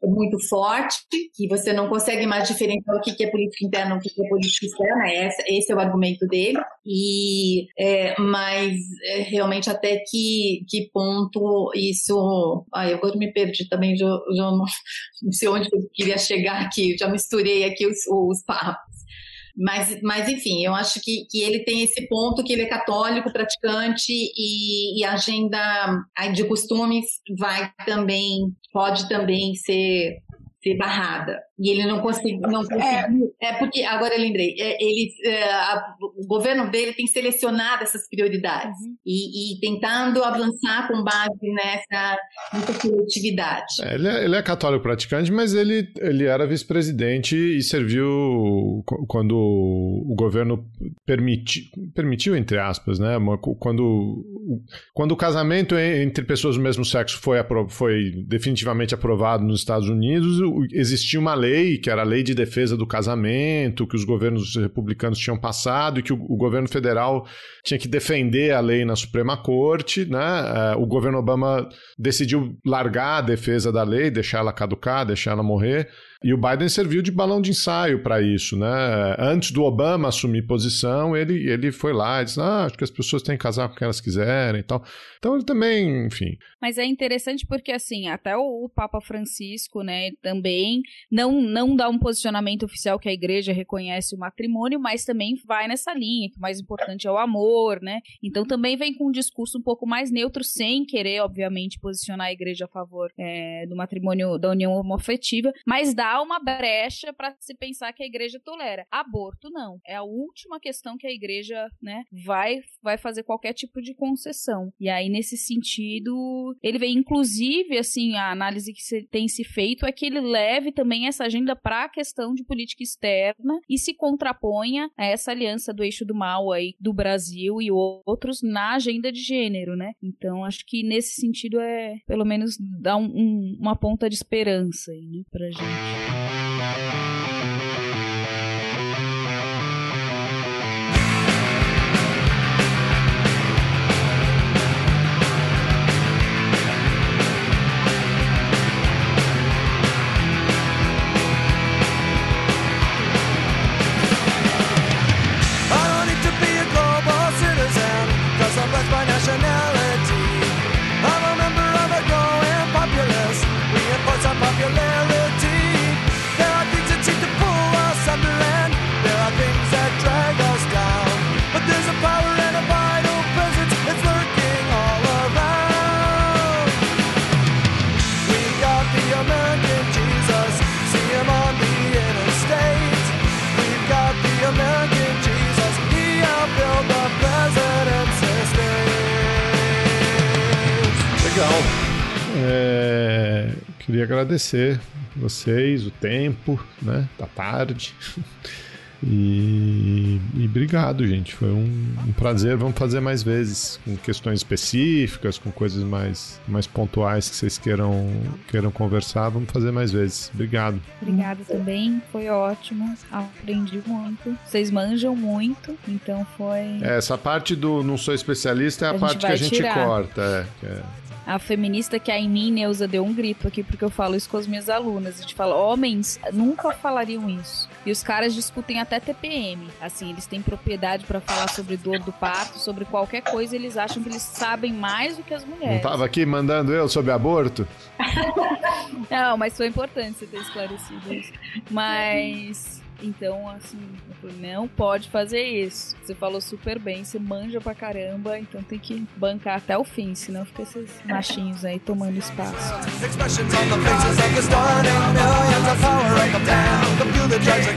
muito forte, que você não consegue mais diferenciar o que é política interna e o que é política externa, esse, esse é o argumento dele, e, é, mas é, realmente até que, que ponto isso. Ai, agora me perdi também, já, já não, não, sei onde eu queria chegar aqui, já misturei aqui os, os papos. Mas, mas, enfim, eu acho que, que ele tem esse ponto que ele é católico, praticante, e, e a agenda de costumes vai também, pode também ser ser barrada. E ele não conseguiu. Não conseguiu. É. é porque, agora eu lembrei, é, ele, é, a, o governo dele tem selecionado essas prioridades uhum. e, e, tentando avançar com base nessa, nessa coletividade. É, ele, é, ele, é, católico praticante, mas ele, ele era vice-presidente e serviu quando o governo permiti, permitiu, entre aspas, né? Quando, quando o casamento entre pessoas do mesmo sexo foi, foi definitivamente aprovado nos Estados Unidos, existia uma lei, que era a lei de defesa do casamento, que os governos republicanos tinham passado e que o, o governo federal tinha que defender a lei na Suprema Corte, né? É, o governo Obama decidiu largar a defesa da lei, deixar ela caducar, deixar ela morrer. E o Biden serviu de balão de ensaio para isso, né? Antes do Obama assumir posição, ele, ele foi lá e disse: ah, acho que as pessoas têm que casar com quem elas quiserem e tal. Então ele também, enfim. Mas é interessante porque, assim, até o, Papa Francisco, né, também não, não dá um posicionamento oficial que a igreja reconhece o matrimônio, mas também vai nessa linha, que o mais importante é o amor, né? Então também vem com um discurso um pouco mais neutro, sem querer, obviamente, posicionar a igreja a favor é, do matrimônio, da união homoafetiva, mas dá há uma brecha para se pensar que a igreja tolera. Aborto não. É a última questão que a igreja, né, vai vai fazer qualquer tipo de concessão. E aí nesse sentido, ele vem inclusive assim, a análise que se, tem se feito é que ele leve também essa agenda para a questão de política externa e se contraponha a essa aliança do eixo do mal aí do Brasil e outros na agenda de gênero, né? Então acho que nesse sentido é pelo menos dá um, um, uma ponta de esperança aí, né, pra gente. Queria agradecer vocês, o tempo, né? Da tarde. E, e, obrigado, gente. Foi um, um, prazer. Vamos fazer mais vezes, com questões específicas, com coisas mais, mais pontuais que vocês queiram, queiram conversar. Vamos fazer mais vezes. Obrigado. Obrigado também. Foi ótimo. Aprendi muito. Vocês manjam muito, então foi. É, essa parte do não sou especialista é a, a parte que a gente tirar. corta. É, é a feminista que é em mim, Neuza, deu um grito aqui, porque eu falo isso com as minhas alunas. A gente fala, homens nunca falariam isso. E os caras discutem até TPM. Assim, eles têm propriedade para falar sobre dor do parto, sobre qualquer coisa, eles acham que eles sabem mais do que as mulheres. Não tava aqui mandando eu sobre aborto? Não, mas foi importante você ter esclarecido isso. Mas então, assim, não pode fazer isso. Você falou super bem, você manja pra caramba, então tem que bancar até o fim, senão fica esses machinhos aí tomando espaço. The millions of power and. Computer drives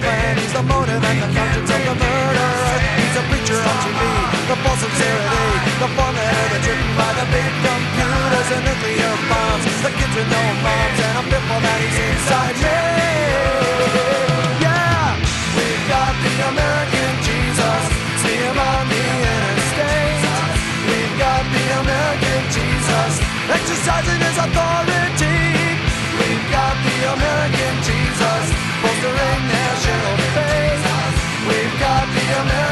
American Jesus exercising his authority. We've got the American Jesus bolstering national faith. We've got the American